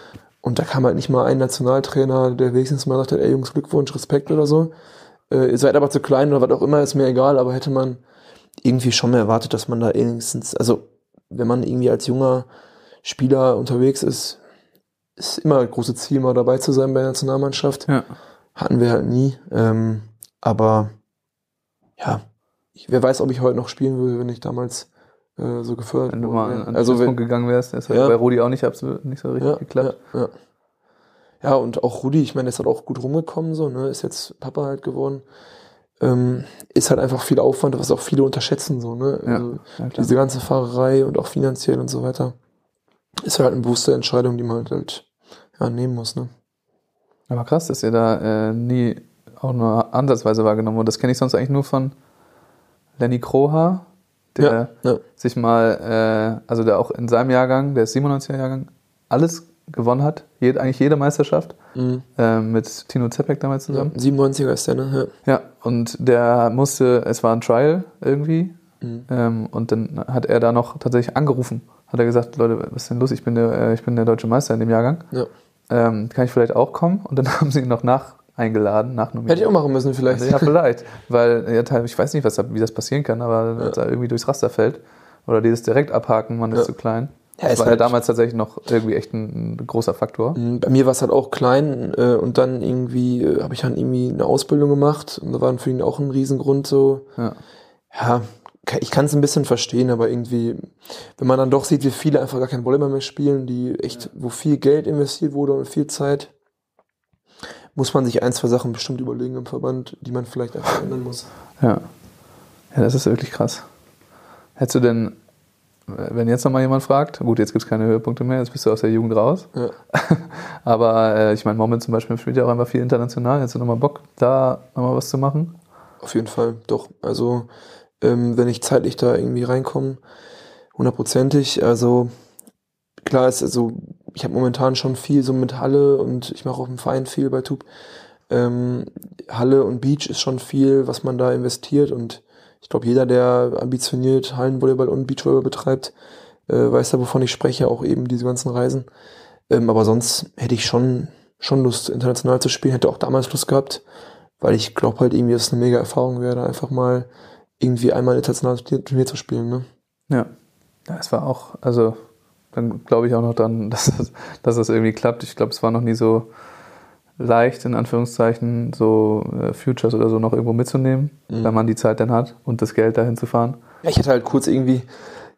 Und da kam halt nicht mal ein Nationaltrainer, der wenigstens mal sagte, ey Jungs, Glückwunsch, Respekt oder so. Äh, ihr seid aber zu klein oder was auch immer, ist mir egal, aber hätte man irgendwie schon mehr erwartet, dass man da wenigstens, also wenn man irgendwie als junger Spieler unterwegs ist, ist immer ein großes Ziel, mal dabei zu sein bei der Nationalmannschaft. Ja. Hatten wir halt nie. Ähm, aber ja, ich, wer weiß, ob ich heute noch spielen würde, wenn ich damals äh, so gefördert Wenn du mal an, an also wenn, gegangen wärst, das hat ja. bei Rudi auch nicht, absolut, nicht so richtig ja, geklappt. Ja, ja. ja, und auch Rudi, ich meine, der ist halt auch gut rumgekommen, so, ne, ist jetzt Papa halt geworden. Ähm, ist halt einfach viel Aufwand, was auch viele unterschätzen, so, ne? Also ja, diese ganze Fahrerei und auch finanziell und so weiter. Ist halt eine bewusste Entscheidung, die man halt, halt ja, nehmen muss, ne? Aber krass, dass ihr da äh, nie auch nur ansatzweise wahrgenommen wurde. Das kenne ich sonst eigentlich nur von Lenny Kroha, der ja, ja. sich mal, äh, also der auch in seinem Jahrgang, der ist 97er Jahrgang, alles gewonnen hat, jede, eigentlich jede Meisterschaft, mhm. äh, mit Tino Zepek damals zusammen. Ja, 97er ist der, ne? Ja. ja, und der musste, es war ein Trial irgendwie, mhm. ähm, und dann hat er da noch tatsächlich angerufen, hat er gesagt, Leute, was ist denn los, ich bin der, äh, ich bin der deutsche Meister in dem Jahrgang, ja. ähm, kann ich vielleicht auch kommen? Und dann *laughs* haben sie ihn noch nach eingeladen nach Hätte ich auch machen müssen vielleicht. Also, ja, vielleicht. *laughs* Weil, ja, ich weiß nicht, was da, wie das passieren kann, aber ja. da irgendwie durchs Raster fällt. Oder dieses direkt abhaken, man ist zu klein. Ja, das war halt ja damals tatsächlich noch irgendwie echt ein, ein großer Faktor. Mhm, bei mir war es halt auch klein äh, und dann irgendwie äh, habe ich dann irgendwie eine Ausbildung gemacht und da war für ihn auch ein Riesengrund so. Ja, ja ich kann es ein bisschen verstehen, aber irgendwie, wenn man dann doch sieht, wie viele einfach gar kein Volleyball mehr spielen, die echt, wo viel Geld investiert wurde und viel Zeit, muss man sich ein, zwei Sachen bestimmt überlegen im Verband, die man vielleicht einfach ändern muss. Ja. Ja, das ist wirklich krass. Hättest du denn, wenn jetzt nochmal jemand fragt, gut, jetzt gibt es keine Höhepunkte mehr, jetzt bist du aus der Jugend raus. Ja. *laughs* Aber äh, ich meine, Moment zum Beispiel spielt ja auch einfach viel international. Du nochmal Bock, da nochmal was zu machen? Auf jeden Fall, doch. Also, ähm, wenn ich zeitlich da irgendwie reinkomme, hundertprozentig. Also, klar ist also ich habe momentan schon viel so mit Halle und ich mache auch im Verein viel bei Tube. Ähm, Halle und Beach ist schon viel, was man da investiert und ich glaube, jeder, der ambitioniert Hallenvolleyball und Beachvolleyball betreibt, äh, weiß da, wovon ich spreche, auch eben diese ganzen Reisen. Ähm, aber sonst hätte ich schon, schon Lust, international zu spielen, hätte auch damals Lust gehabt, weil ich glaube halt irgendwie, dass es eine mega Erfahrung wäre, einfach mal irgendwie einmal international Turnier zu spielen. Ne? Ja, ja, es war auch, also dann glaube ich auch noch dann, *laughs* dass das, dass das irgendwie klappt. Ich glaube, es war noch nie so leicht, in Anführungszeichen, so äh, Futures oder so noch irgendwo mitzunehmen, mhm. wenn man die Zeit dann hat und das Geld dahin zu fahren. Ja, ich hatte halt kurz irgendwie,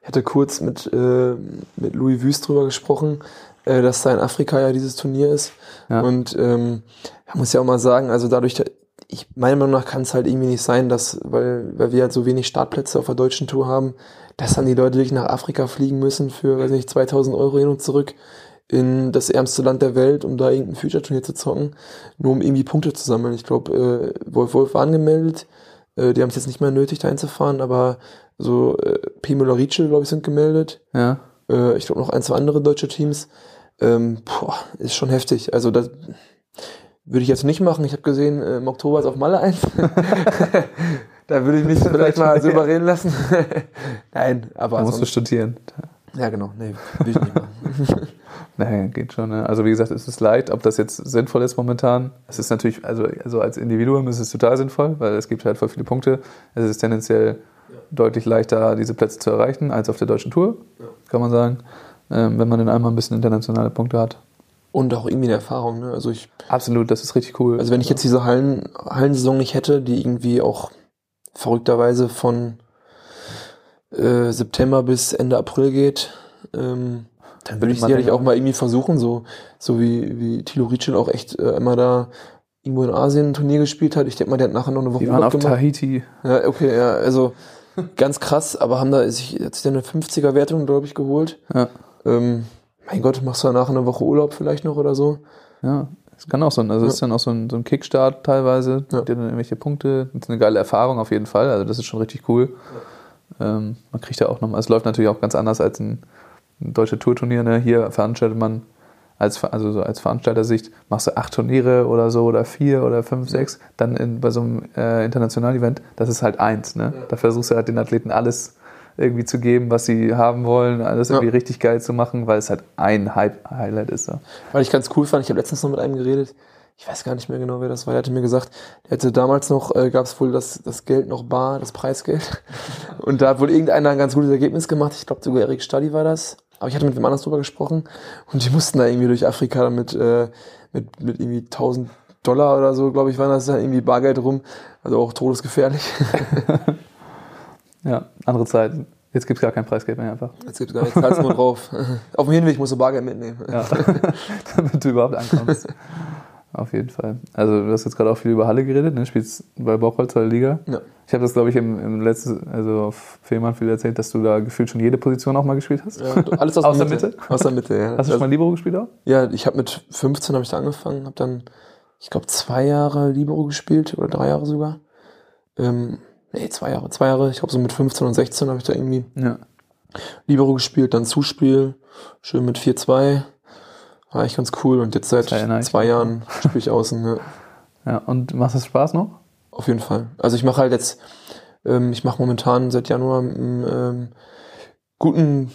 ich hatte kurz mit, äh, mit Louis Wüst drüber gesprochen, äh, dass da in Afrika ja dieses Turnier ist. Ja. Und ähm, man muss ja auch mal sagen, also dadurch, da- ich meiner Meinung nach kann es halt irgendwie nicht sein, dass, weil, weil wir halt so wenig Startplätze auf der deutschen Tour haben, dass dann die Leute wirklich nach Afrika fliegen müssen für, weiß nicht, 2000 Euro hin und zurück in das ärmste Land der Welt, um da irgendein Future-Turnier zu zocken, nur um irgendwie Punkte zu sammeln. Ich glaube, äh, Wolf Wolf war angemeldet, äh, die haben es jetzt nicht mehr nötig, da hinzufahren, aber so äh, P. Müller-Rietschel, glaube ich, sind gemeldet. Ja. Äh, ich glaube noch ein, zwei andere deutsche Teams. Ähm, boah, ist schon heftig. Also das würde ich jetzt nicht machen. Ich habe gesehen, äh, im Oktober ist auf Malle eins. *laughs* da würde ich mich vielleicht mal so überreden lassen. *laughs* Nein, aber Da musst du studieren. Ja genau, nee, *laughs* würde ich nicht machen. *laughs* Naja, geht schon. Ne? Also wie gesagt, es ist leid, ob das jetzt sinnvoll ist momentan. Es ist natürlich, also, also als Individuum ist es total sinnvoll, weil es gibt halt voll viele Punkte. Es ist tendenziell deutlich leichter, diese Plätze zu erreichen, als auf der deutschen Tour, kann man sagen. Ähm, wenn man dann einmal ein bisschen internationale Punkte hat. Und auch irgendwie eine Erfahrung. Ne? Also ich, Absolut, das ist richtig cool. also wenn ich jetzt diese Hallen, Hallensaison nicht hätte, die irgendwie auch verrückterweise von äh, September bis Ende April geht, ähm, dann würde ich sicherlich auch mal irgendwie versuchen, so, so wie, wie Thilo Rietschel auch echt äh, immer da irgendwo in Asien ein Turnier gespielt hat. Ich denke mal, der hat nachher noch eine Woche Die waren auf gemacht. Tahiti. Ja, okay, ja, also *laughs* ganz krass, aber haben da sich hat sich dann eine 50er Wertung, glaube ich, geholt. Ja. Ähm, mein Gott, machst du danach eine Woche Urlaub vielleicht noch oder so? Ja, es kann auch so ein, also es ist dann auch so ein, so ein Kickstart teilweise, Ja. ja. dann irgendwelche Punkte. Das ist eine geile Erfahrung auf jeden Fall. Also das ist schon richtig cool. Ähm, man kriegt ja auch nochmal, es läuft natürlich auch ganz anders als ein, ein deutsches Tourturnier. Ne? Hier veranstaltet man als, also so als Veranstaltersicht, machst du acht Turniere oder so oder vier oder fünf, sechs. Dann in, bei so einem äh, internationalen Event, das ist halt eins. Ne? Da versuchst du halt den Athleten alles irgendwie zu geben, was sie haben wollen, alles Ja. irgendwie richtig geil zu machen, weil es halt ein Hype Highlight ist. So. Weil ich ganz cool fand, ich habe letztens noch mit einem geredet, ich weiß gar nicht mehr genau, wer das war, der hatte mir gesagt, der hatte damals noch, äh, gab es wohl das, das Geld noch bar, das Preisgeld. *laughs* Und da hat wohl irgendeiner ein ganz gutes Ergebnis gemacht. Ich glaube sogar Erik Stadi war das. Aber ich hatte mit dem anders drüber gesprochen und die mussten da irgendwie durch Afrika mit, äh, mit, mit irgendwie 1000 Dollar oder so, glaube ich, waren das da irgendwie Bargeld rum. Also auch todesgefährlich. *laughs* Ja, andere Zeiten. Jetzt gibt es gar kein Preisgeld mehr einfach. Jetzt gibt's gar nichts, zahlst nur drauf. *laughs* Auf dem Hinweg musst du Bargeld mitnehmen. Ja. Damit du überhaupt ankommst. Auf jeden Fall. Also du hast jetzt gerade auch viel über Halle geredet, ne? Spielst bei Bochholzer Liga. Ja. Ich habe das, glaube ich, im, im letzten, also auf Fehmarn viel erzählt, dass du da gefühlt schon jede Position auch mal gespielt hast. Ja, alles aus, Aus der Mitte. Mitte? Aus der Mitte, ja. *laughs* Hast du schon mal Libero gespielt auch? Ja, ich habe mit 15 habe ich da angefangen, habe dann, ich glaube, zwei Jahre Libero gespielt oder drei Jahre sogar. Ähm, nee, zwei Jahre, zwei Jahre. Ich glaube, so mit 15 und 16 habe ich da irgendwie Ja. Libero gespielt, dann Zuspiel, schön mit 4-2. War echt ganz cool und jetzt seit zwei. Jahren spiele ich außen. Ja. *laughs* ja. Und macht das Spaß noch? Auf jeden Fall. Also ich mache halt jetzt, ähm, ich mache momentan seit Januar mit einem ähm, guten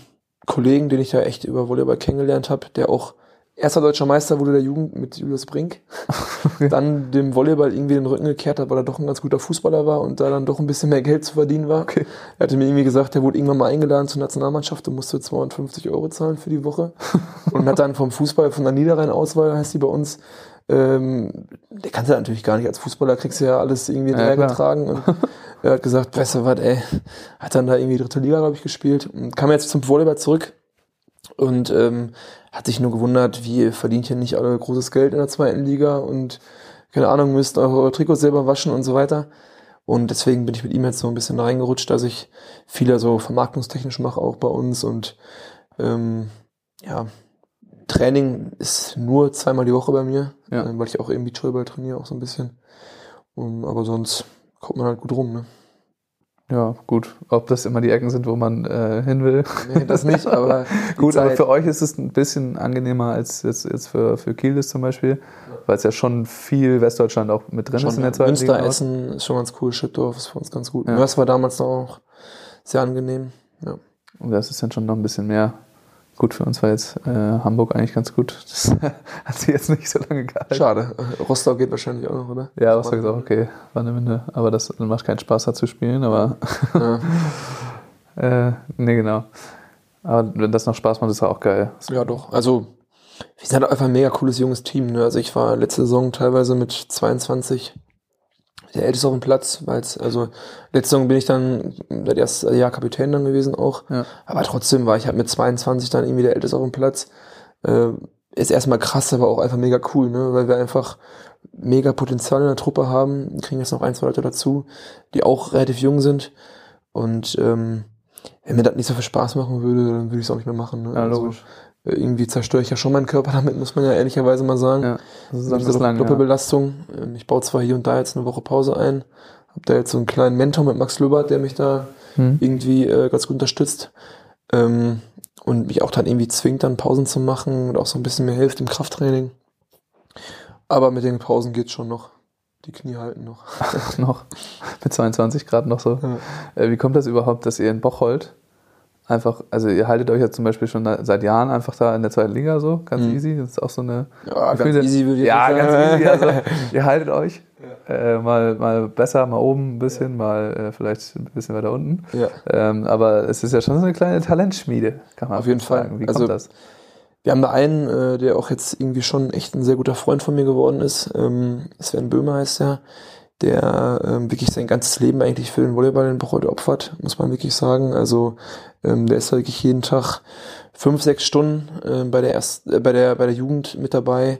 Kollegen, den ich da echt über Volleyball kennengelernt habe, der auch erster deutscher Meister wurde der Jugend mit Julius Brink. Dann dem Volleyball irgendwie den Rücken gekehrt hat, weil er doch ein ganz guter Fußballer war und da dann doch ein bisschen mehr Geld zu verdienen war. Okay. Er hatte mir irgendwie gesagt, er wurde irgendwann mal eingeladen zur Nationalmannschaft und musste 250 Euro zahlen für die Woche. *laughs* und hat dann vom Fußball, von der Niederrhein-Auswahl, heißt die bei uns, ähm, der kannte natürlich gar nicht. Als Fußballer kriegst du ja alles irgendwie Ja, hinterhergetragen. und *laughs* er hat gesagt, weißt du was, ey, hat dann da irgendwie dritte Liga, glaube ich, gespielt und kam jetzt zum Volleyball zurück und ähm, hat sich nur gewundert, wie ihr verdient hier nicht alle großes Geld in der zweiten Liga und keine Ahnung, müsst eure Trikots selber waschen und so weiter. Und deswegen bin ich mit ihm jetzt so ein bisschen reingerutscht, dass ich viel so vermarktungstechnisch mache auch bei uns und ähm, ja, Training ist nur zweimal die Woche bei mir, Ja. äh, weil ich auch eben Beachvolleyball trainiere auch so ein bisschen. Um, aber sonst kommt man halt gut rum, ne? Ja, gut. Ob das immer die Ecken sind, wo man äh, hin will. Nee, das nicht, aber *laughs* Gut, aber Zeit- für euch ist es ein bisschen angenehmer als jetzt, jetzt für, für Kiel ist zum Beispiel, weil es ja schon viel Westdeutschland auch mit drin ist in Schon, der zweiten Münster, Liga. Essen ist schon ganz cool. Schüttdorf ist für uns ganz gut. Ja. Mörs war damals noch auch sehr angenehm. Ja. Und das ist dann schon noch ein bisschen mehr. Gut, für uns war jetzt äh, Hamburg eigentlich ganz gut. Das *laughs* hat sich jetzt nicht so lange gehalten. Schade. Äh, Rostock geht wahrscheinlich auch noch, oder? Ja, Rostock ist auch okay. War eine Minde. Aber das macht keinen Spaß, da zu spielen. Aber Ja. *laughs* äh, nee, genau. Aber wenn das noch Spaß macht, ist auch geil. ja, doch. Also, wir sind halt einfach ein mega cooles junges Team. Ne? Also, ich war letzte Saison teilweise mit 22 der älteste auf dem Platz, weil also letzte Saison bin ich dann das erste Jahr Kapitän dann gewesen auch. Ja. Aber trotzdem war ich halt mit 22 dann irgendwie der älteste auf dem Platz. äh, ist erstmal krass, aber auch einfach mega cool, ne? weil wir einfach mega Potenzial in der Truppe haben. Wir kriegen jetzt noch ein, zwei Leute dazu, die auch relativ jung sind. Und ähm, wenn mir das nicht so viel Spaß machen würde, dann würde ich es auch nicht mehr machen. Ne? Ja, logisch. Also, irgendwie zerstöre ich ja schon meinen Körper *laughs* damit, muss man ja ehrlicherweise mal sagen. Ja, das ist Diese bislang, ja. Doppelbelastung. Ähm, Ich baue zwar hier und da jetzt eine Woche Pause ein, habe da jetzt so einen kleinen Mentor mit Max Löbert, der mich da Hm. irgendwie äh, ganz gut unterstützt ähm, und mich auch dann irgendwie zwingt, dann Pausen zu machen und auch so ein bisschen mir hilft im Krafttraining. Aber mit den Pausen geht's schon noch. Die Knie halten noch. *laughs* noch mit 22 Grad noch so. Ja. Äh, wie kommt das überhaupt, dass ihr in Bocholt einfach, also ihr haltet euch ja zum Beispiel schon seit Jahren einfach da in der zweiten Liga so, ganz Mhm. easy. Das ist auch so eine. Ja, ganz easy würde ich Ja, nicht ganz sagen. easy. Also, *laughs* ihr haltet euch äh, mal, mal besser, mal oben ein bisschen, mal äh, vielleicht ein bisschen weiter unten. Ja. Ähm, aber es ist ja schon so eine kleine Talentschmiede, kann man Auf jeden sagen. Fall. Wie Also- kommt das? Wir haben da einen, äh, der auch jetzt irgendwie schon echt ein sehr guter Freund von mir geworden ist. Ähm, Sven Böhmer heißt er, der ähm, wirklich sein ganzes Leben eigentlich für den Volleyball in Bocholt opfert, muss man wirklich sagen. Also ähm, der ist da wirklich jeden Tag fünf, sechs Stunden äh, bei der erst, äh, bei der bei der Jugend mit dabei,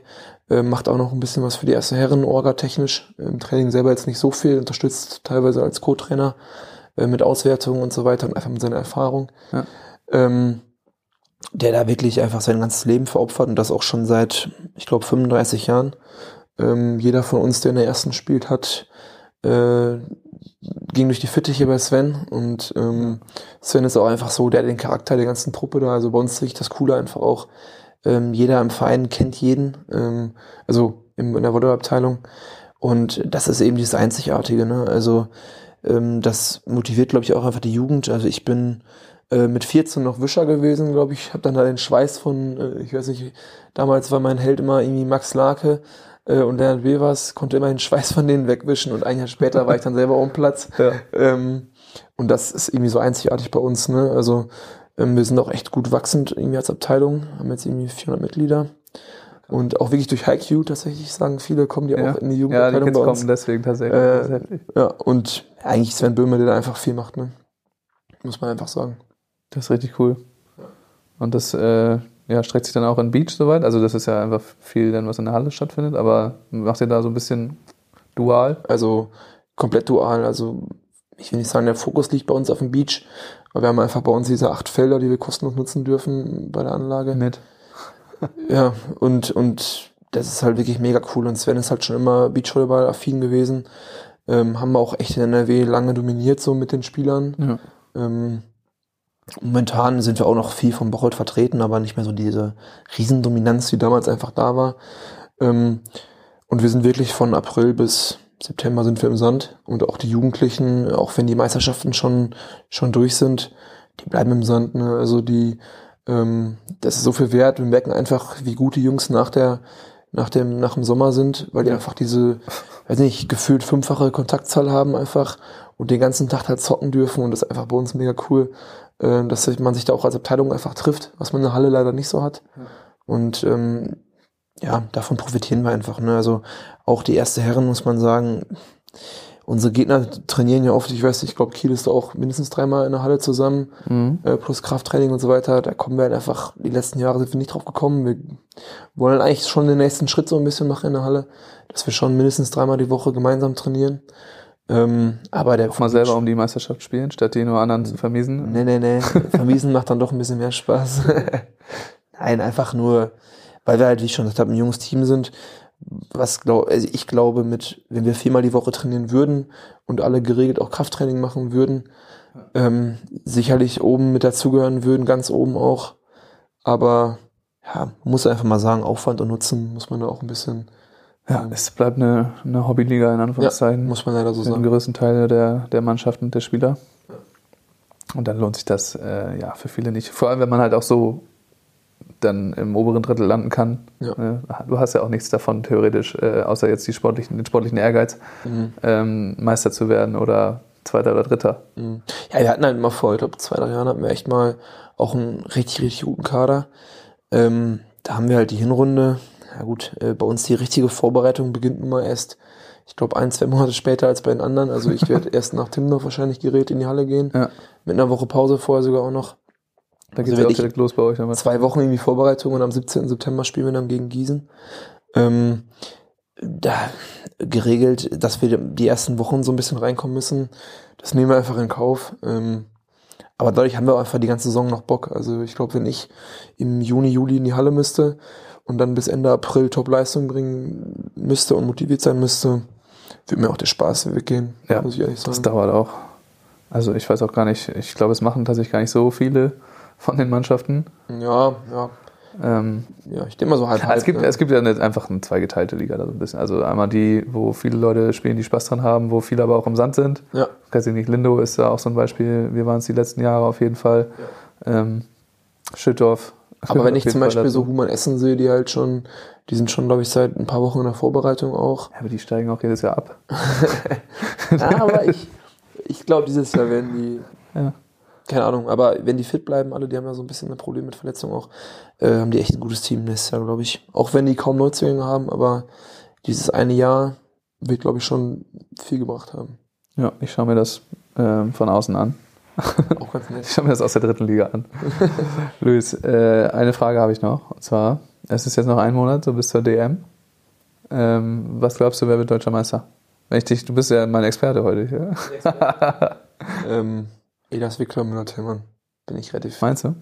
äh, macht auch noch ein bisschen was für die erste Herren Orga technisch. Im Training selber jetzt nicht so viel, unterstützt teilweise als Co-Trainer äh, mit Auswertungen und so weiter und einfach mit seiner Erfahrung. Ja. Ähm, der da wirklich einfach sein ganzes Leben veropfert und das auch schon seit, ich glaube, 35 Jahren. Ähm, jeder von uns, der in der ersten spielt, hat äh, ging durch die Fittiche bei Sven und ähm, Sven ist auch einfach so, der hat den Charakter der ganzen Truppe da. Also bei uns ist das Coole einfach auch, ähm, jeder im Verein kennt jeden, ähm, also im, in der Volleyballabteilung und das ist eben dieses Einzigartige. Ne? Also ähm, das motiviert, glaube ich, auch einfach die Jugend. Also ich bin äh, mit 14 noch Wischer gewesen, glaube ich. Habe dann da den Schweiß von, äh, ich weiß nicht, damals war mein Held immer irgendwie Max Lake und Leonard Wevers, konnte immer den Schweiß von denen wegwischen und ein Jahr später war ich dann selber um Platz. Ja. Ähm, und das ist irgendwie so einzigartig bei uns. Ne? Also ähm, wir sind auch echt gut wachsend irgendwie als Abteilung, haben jetzt irgendwie 400 Mitglieder. Und auch wirklich durch HiQ tatsächlich sagen viele, kommen die Ja. auch in die Ja, die Jugendabteilung bei uns. kommen deswegen tatsächlich. Äh. Ja, und eigentlich Sven Böhmer, der da einfach viel macht, ne? Muss man einfach sagen. Das ist richtig cool. Und das äh, ja, streckt sich dann auch in Beach soweit. Also das ist ja einfach viel, dann was in der Halle stattfindet. Aber macht ihr da so ein bisschen dual? Also komplett dual. Also ich will nicht sagen, der Fokus liegt bei uns auf dem Beach, aber wir haben einfach bei uns diese acht Felder, die wir kostenlos nutzen dürfen bei der Anlage. Mit. *laughs* Ja, und, und das ist halt wirklich mega cool. Und Sven ist halt schon immer Beachvolleyball-affin gewesen. Ähm, haben wir auch echt in NRW lange dominiert, so mit den Spielern. Ja. Ähm, momentan sind wir auch noch viel vom Bocholt vertreten, aber nicht mehr so diese Riesendominanz, die damals einfach da war. Ähm, und wir sind wirklich von April bis September sind wir im Sand und auch die Jugendlichen, auch wenn die Meisterschaften schon, schon durch sind, die bleiben im Sand. Ne? Also die, ähm, das ist so viel wert. Wir merken einfach, wie gut die Jungs nach der, nach dem, nach dem Sommer sind, weil die Ja. einfach diese, weiß nicht, gefühlt fünffache Kontaktzahl haben einfach und den ganzen Tag halt zocken dürfen und das ist einfach bei uns mega cool, äh, dass man sich da auch als Abteilung einfach trifft, was man in der Halle leider nicht so hat. Und ähm, ja, davon profitieren wir einfach. Ne? Also auch die erste Herren, muss man sagen, unsere Gegner trainieren ja oft, ich weiß nicht, ich glaube, Kiel ist da auch mindestens dreimal in der Halle zusammen, Mhm. äh, plus Krafttraining und so weiter. Da kommen wir halt einfach, die letzten Jahre sind wir nicht drauf gekommen. Wir wollen eigentlich schon den nächsten Schritt so ein bisschen machen in der Halle, dass wir schon mindestens dreimal die Woche gemeinsam trainieren. Ähm, aber der Auch mal selber um die Meisterschaft spielen, statt die nur anderen zu vermiesen. Nee, nee, nee. *laughs* Vermiesen macht dann doch ein bisschen mehr Spaß. *laughs* Nein, einfach nur, weil wir halt, wie ich schon gesagt habe, ein junges Team sind. Was glaub, also ich glaube, mit, wenn wir viermal die Woche trainieren würden und alle geregelt auch Krafttraining machen würden, ähm, sicherlich oben mit dazugehören würden, ganz oben auch. Aber ja, muss einfach mal sagen, Aufwand und Nutzen muss man da auch ein bisschen, Ja, es bleibt eine, eine Hobbyliga in Anführungszeichen. muss man leider so sagen. größten Teil der, der Mannschaften und der Spieler. Und dann lohnt sich das äh, ja für viele nicht. Vor allem, wenn man halt auch so dann im oberen Drittel landen kann. Ja. Äh, Du hast ja auch nichts davon, theoretisch, äh, außer jetzt die sportlichen, den sportlichen Ehrgeiz, Mhm. ähm, Meister zu werden oder Zweiter oder Dritter. Mhm. Ja, wir hatten halt mal vor, ich glaube, zwei, drei Jahren hatten wir echt mal auch einen richtig, richtig guten Kader. Ähm, da haben wir halt die Hinrunde, ja gut, äh, bei uns die richtige Vorbereitung beginnt nun mal erst, ich glaube, ein, zwei Monate später als bei den anderen. Also ich werde *laughs* erst nach Timdorf wahrscheinlich gerät in die Halle gehen, Ja. mit einer Woche Pause vorher sogar auch noch. Da geht Also es ja auch ich- direkt los bei euch. Aber Zwei Wochen irgendwie Vorbereitung und am 17. September spielen wir dann gegen Gießen. Ähm, da geregelt, dass wir die ersten Wochen so ein bisschen reinkommen müssen. Das nehmen wir einfach in Kauf. Ähm, aber dadurch haben wir einfach die ganze Saison noch Bock. Also ich glaube, wenn ich im Juni, Juli in die Halle müsste und dann bis Ende April Top-Leistung bringen müsste und motiviert sein müsste, würde mir auch der Spaß weggehen, Ja, muss ich ehrlich das sagen. dauert auch. Also ich weiß auch gar nicht, ich glaube, es machen tatsächlich gar nicht so viele von den Mannschaften. Ja, ja, Ähm, ja, ich denke mal so halb, ja, halb es, gibt, ne? es gibt ja eine, einfach eine zweigeteilte Liga da so ein bisschen. Also einmal die, wo viele Leute spielen, die Spaß dran haben, wo viele aber auch im Sand sind. ja. Weiß ich nicht, Lindo ist da auch so ein Beispiel. Wir waren es die letzten Jahre auf jeden Fall. Ähm, Schüttorf. Aber wenn ich zum Beispiel so Human Essen sehe, die halt schon, die sind schon, glaube ich, seit ein paar Wochen in der Vorbereitung auch. Ja, aber die steigen auch jedes Jahr ab. *laughs* Ja, aber ich, ich glaube, dieses Jahr werden die, *laughs* Ja. keine Ahnung, aber wenn die fit bleiben, alle, die haben ja so ein bisschen ein Problem mit Verletzungen auch, äh, haben die echt ein gutes Team nächstes Jahr, glaube ich. Auch wenn die kaum Neuzugänge haben, aber dieses eine Jahr wird, glaube ich, schon viel gebracht haben. Ja, ich schaue mir das ähm, von außen an. Auch ganz nett. Ich schaue mir das aus der dritten Liga an. *laughs* Luis, äh, eine Frage habe ich noch. Und zwar, es ist jetzt noch ein Monat, so bis zur DM. Ähm, was glaubst du, wer wird deutscher Meister? Wenn ich dich, du bist ja mein Experte heute. Ja? *laughs* ähm, Elas Wickler, Müller-Tillmann. Bin ich relativ. Meinst du?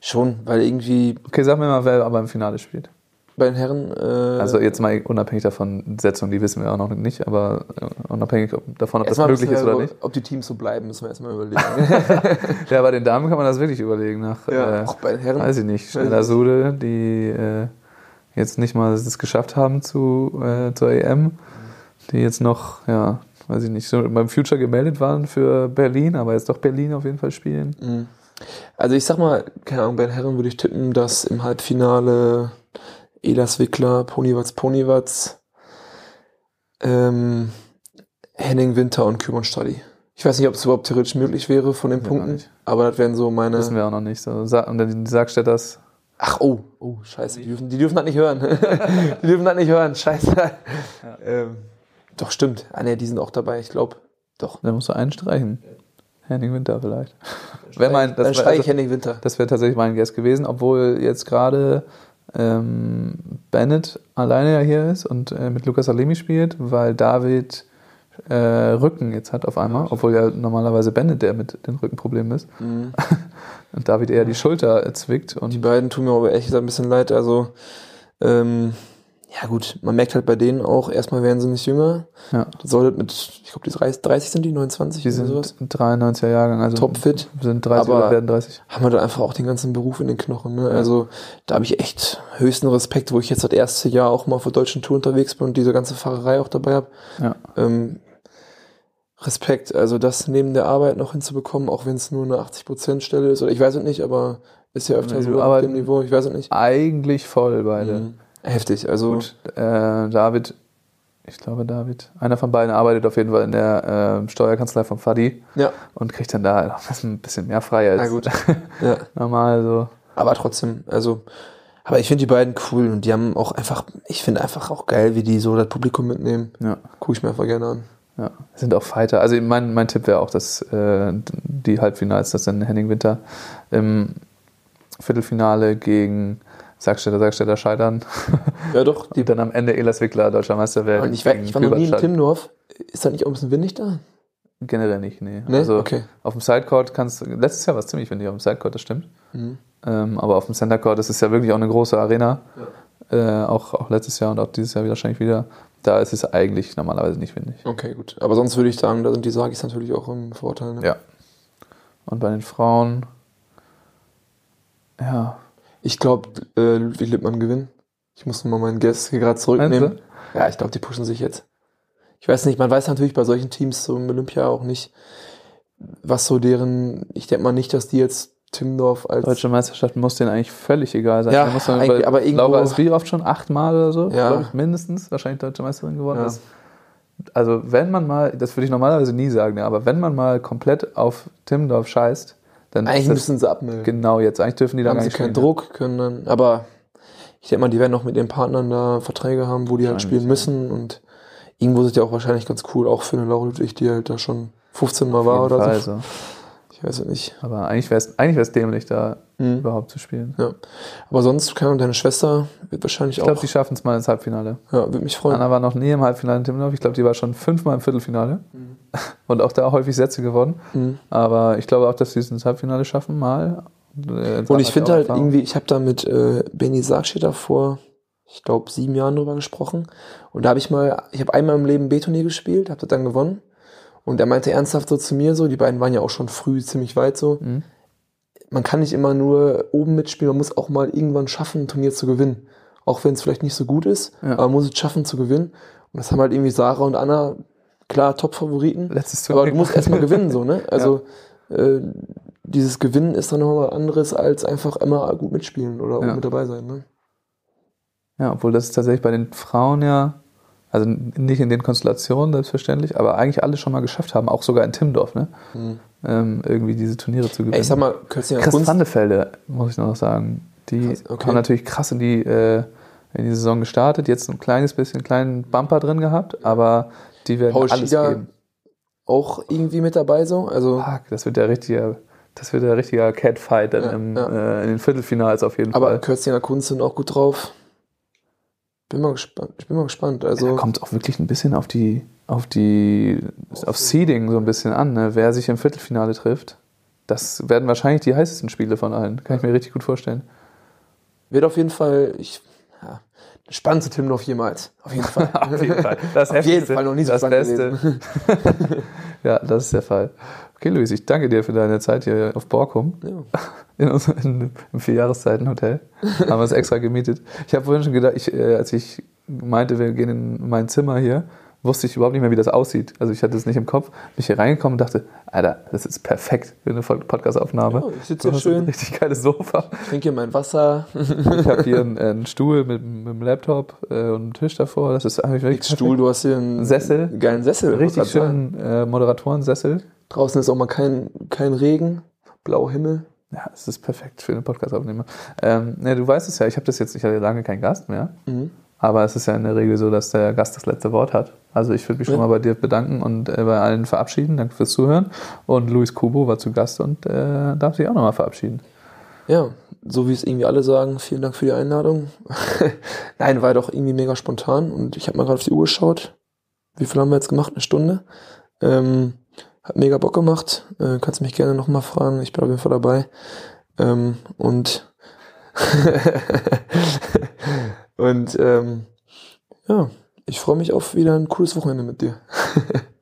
Schon, weil irgendwie Okay, sag mir mal, wer aber im Finale spielt. Bei den Herren. Äh, Also jetzt mal unabhängig davon, Setzung, die wissen wir auch noch nicht, aber äh, unabhängig davon, ob das möglich ist oder nicht. Ob die Teams so bleiben, müssen wir erstmal überlegen. *laughs* Ja, bei den Damen kann man das wirklich überlegen. Nach, Ja, äh, auch bei den Herren. Weiß ich nicht. Schneller Sude, die äh, jetzt nicht mal es geschafft haben zu, äh, zur EM, die jetzt noch, ja, weiß ich nicht, so beim Future gemeldet waren für Berlin, aber jetzt doch Berlin auf jeden Fall spielen. Mhm. Also ich sag mal, keine Ahnung, bei den Herren würde ich tippen, dass im Halbfinale Elas Wickler, Ponywatz, Ponywatz, ähm, Henning Winter und Kümmern Stadi. Ich weiß nicht, ob es überhaupt theoretisch möglich wäre von den Ja, Punkten, aber das wären so meine. Wissen wir auch noch nicht. So, und dann die Sagstädters, Ach, oh, oh, scheiße, die dürfen, die dürfen das nicht hören. *laughs* die dürfen das nicht hören, scheiße. Ähm, doch, stimmt. Ah, ne, die sind auch dabei, ich glaube. Doch. da musst du einen streichen. Henning Winter vielleicht. Wenn mein, Dann das steige ich also- Henning Winter. Das wäre tatsächlich mein Guess gewesen, obwohl jetzt gerade ähm, Bennett alleine ja hier ist und äh, mit Lukas Alemi spielt, weil David äh, Rücken jetzt hat auf einmal, obwohl ja normalerweise Bennett der mit den Rückenproblemen ist Mhm. *laughs* und David eher die Schulter äh, zwickt und Die beiden tun mir aber echt ein bisschen leid. Also, ähm, ja gut, man merkt halt bei denen auch, erstmal werden sie nicht jünger. ja, Das sollte mit, ich glaube, die 30, 30 sind die, 29 die oder sind sowas. 93er Jahrgang, also Topfit. sind 30 Aber- werden 30. Haben wir da einfach auch den ganzen Beruf in den Knochen. Ne? Also da habe ich echt höchsten Respekt, wo ich jetzt das erste Jahr auch mal der deutschen Tour unterwegs bin und diese ganze Fahrerei auch dabei habe. Ja. Ähm, Respekt, also das neben der Arbeit noch hinzubekommen, auch wenn es nur eine 80% Stelle ist, oder ich weiß es nicht, aber ist ja öfter so auf dem Niveau, ich weiß es nicht. Eigentlich voll beide. Mhm. Heftig, also Gut, äh, David, ich glaube David, einer von beiden arbeitet auf jeden Fall in der äh, Steuerkanzlei von Fadi ja, und kriegt dann da noch ein bisschen mehr frei als na gut. ja. *laughs* normal so. Aber trotzdem, also, aber ich finde die beiden cool und die haben auch einfach, ich finde einfach auch geil, wie die so das Publikum mitnehmen. Ja, Gucke ich mir einfach gerne an. ja. Sind auch Fighter. Also mein, mein Tipp wäre auch, dass äh, die Halbfinals, dass dann Henning Winter im Viertelfinale gegen Sagstädter, Sagstädter scheitern *laughs* Ja doch, die und dann am Ende Elas Wickler deutscher Meister werden. Und ich, ich war noch nie in. Timmendorf. Ist da nicht auch ein bisschen windig da? Generell nicht, nee. Ne? Also Okay. auf dem Sidecourt kannst du, letztes Jahr war es ziemlich windig auf dem Sidecourt, das stimmt. Mhm. Ähm, aber auf dem Centercourt, das ist ja wirklich auch eine große Arena. Äh, auch, auch letztes Jahr und auch dieses Jahr wahrscheinlich wieder. Da ist es eigentlich normalerweise nicht windig. Okay, gut. Aber sonst würde ich sagen, da sind die Sagis natürlich auch im Vorteil. Ne? Ja. Und bei den Frauen, ja, Ich glaube, äh, Ludwig Lippmann gewinnt. Ich muss mal meinen Guess hier gerade zurücknehmen. Ja, ich glaube, die pushen sich jetzt. Ich weiß nicht, man weiß natürlich bei solchen Teams so im Olympia auch nicht, was so deren, ich denke mal nicht, dass die jetzt Timmendorf als deutsche Meisterschaft muss denen eigentlich völlig egal sein. Ja, muss man, aber irgendwo- Laura ist wie oft schon achtmal oder so, Ja. glaube ich, mindestens wahrscheinlich deutsche Meisterin geworden Ja. ist. Also wenn man mal, das würde ich normalerweise nie sagen, ja, aber wenn man mal komplett auf Timmendorf scheißt, dann eigentlich das müssen sie abmelden. genau jetzt. Eigentlich dürfen die da haben gar sie nicht keinen spielen. Druck, können dann, aber ich denke mal, die werden noch mit ihren Partnern da Verträge haben, wo die halt spielen müssen und irgendwo ist es ja auch wahrscheinlich ganz cool, auch für eine Laura Ludwig, die halt da schon 15 Mal war oder Fall so. so. Ich weiß es nicht. Aber eigentlich wäre es eigentlich wär's dämlich, da Mhm. überhaupt zu spielen. Ja. Aber sonst, keine Ahnung, deine Schwester wird wahrscheinlich Ich glaube, auch. die schaffen es mal ins Halbfinale. ja, würde mich freuen. Anna war noch nie im Halbfinale in Timmendorf. Ich glaube, die war schon fünfmal im Viertelfinale. *laughs* Und auch da häufig Sätze gewonnen. Mhm. Aber ich glaube auch, dass sie es ins Halbfinale schaffen, mal. Äh, Und ich finde halt Erfahrung. irgendwie, ich habe da mit äh, Benny Sargstetter vor, ich glaube, sieben Jahren drüber gesprochen. Und da habe ich mal, ich habe einmal im Leben B-Turnier gespielt, habe das dann gewonnen. Und er meinte ernsthaft so zu mir so, die beiden waren ja auch schon früh ziemlich weit so. Mhm. Man kann nicht immer nur oben mitspielen, man muss auch mal irgendwann schaffen, ein Turnier zu gewinnen. Auch wenn es vielleicht nicht so gut ist, Ja. aber man muss es schaffen zu gewinnen. Und das haben halt irgendwie Sarah und Anna, klar, Top-Favoriten. Letztes Aber Turnier. du musst erstmal gewinnen, so, ne? *laughs* Also, äh, dieses Gewinnen ist dann nochmal anderes als einfach immer gut mitspielen oder Ja. auch mit dabei sein, ne? Ja, obwohl das ist tatsächlich bei den Frauen ja, also nicht in den Konstellationen selbstverständlich, aber eigentlich alle schon mal geschafft haben, auch sogar in Timmendorf, ne? Ähm, irgendwie diese Turniere zu gewinnen. Ey, ich sag mal, Kürzinger Chris Kunst, Vandefelde, muss ich noch sagen. Die Krass, okay. haben natürlich krass in die, äh, in die Saison gestartet, jetzt ein kleines bisschen, einen kleinen Bumper drin gehabt, aber die werden Paul alles Schieder geben. auch irgendwie mit dabei so, also, Fuck, das wird der richtige, das wird der richtige Catfight dann Ja, im, ja. Äh, in den Viertelfinals auf jeden aber Fall. Kürzinger Kunst sind auch gut drauf. Bin mal gespannt, ich bin mal gespannt, also, kommt auch wirklich ein bisschen auf die, auf die, auf Seeding so ein bisschen an, ne? wer sich im Viertelfinale trifft. Das werden wahrscheinlich die heißesten Spiele von allen. Kann ich mir richtig gut vorstellen. wird auf jeden Fall, ich, ja, spannendste Timmendorf jemals, auf jeden Fall. *laughs* Auf jeden Fall. Das Auf jeden Fall noch nie so das spannend Beste. *laughs* ja, das ist der Fall. Okay, Luis, ich danke dir für deine Zeit hier auf Borkum. Ja. *laughs* In unserem, Im Vierjahreszeiten-Hotel. *laughs* Haben wir es extra gemietet. Ich habe vorhin schon gedacht, ich, äh, als ich meinte, wir gehen in mein Zimmer hier, wusste ich überhaupt nicht mehr, wie das aussieht. Also ich hatte es nicht im Kopf. Bin ich hier reingekommen und dachte, Alter, das ist perfekt für eine Podcast-Aufnahme. Ja, ich sitze hier hast ein schön. richtig geiles Sofa. Ich trinke hier mein Wasser, Ich habe hier einen, *laughs* einen Stuhl mit, mit einem Laptop äh, und einen Tisch davor. Das ist eigentlich wirklich Stuhl, du hast hier einen Sessel. geilen Sessel. Richtig wollte grad sagen. schön äh, Moderatorensessel. Draußen ist auch mal kein, kein Regen, blauer Himmel. Ja, es ist perfekt für einen Podcast-Aufnehmer. Ähm, ne, du weißt es ja, ich habe das jetzt, ich hatte lange keinen Gast mehr, Mhm. aber es ist ja in der Regel so, dass der Gast das letzte Wort hat. Also ich würde mich schon Ja. mal bei dir bedanken und äh, bei allen verabschieden. Danke fürs Zuhören. Und Luis Kubo war zu Gast und äh, darf sich auch nochmal verabschieden. Ja, so wie es irgendwie alle sagen, vielen Dank für die Einladung. *laughs* Nein, war doch irgendwie mega spontan und ich habe mal gerade auf die Uhr geschaut. Wie viel haben wir jetzt gemacht? Eine Stunde. Ähm, hat mega Bock gemacht. Äh, kannst mich gerne nochmal fragen. Ich bin auf jeden Fall dabei. Ähm, und *laughs* und ähm, ja, ich freue mich auf wieder ein cooles Wochenende mit dir. *laughs*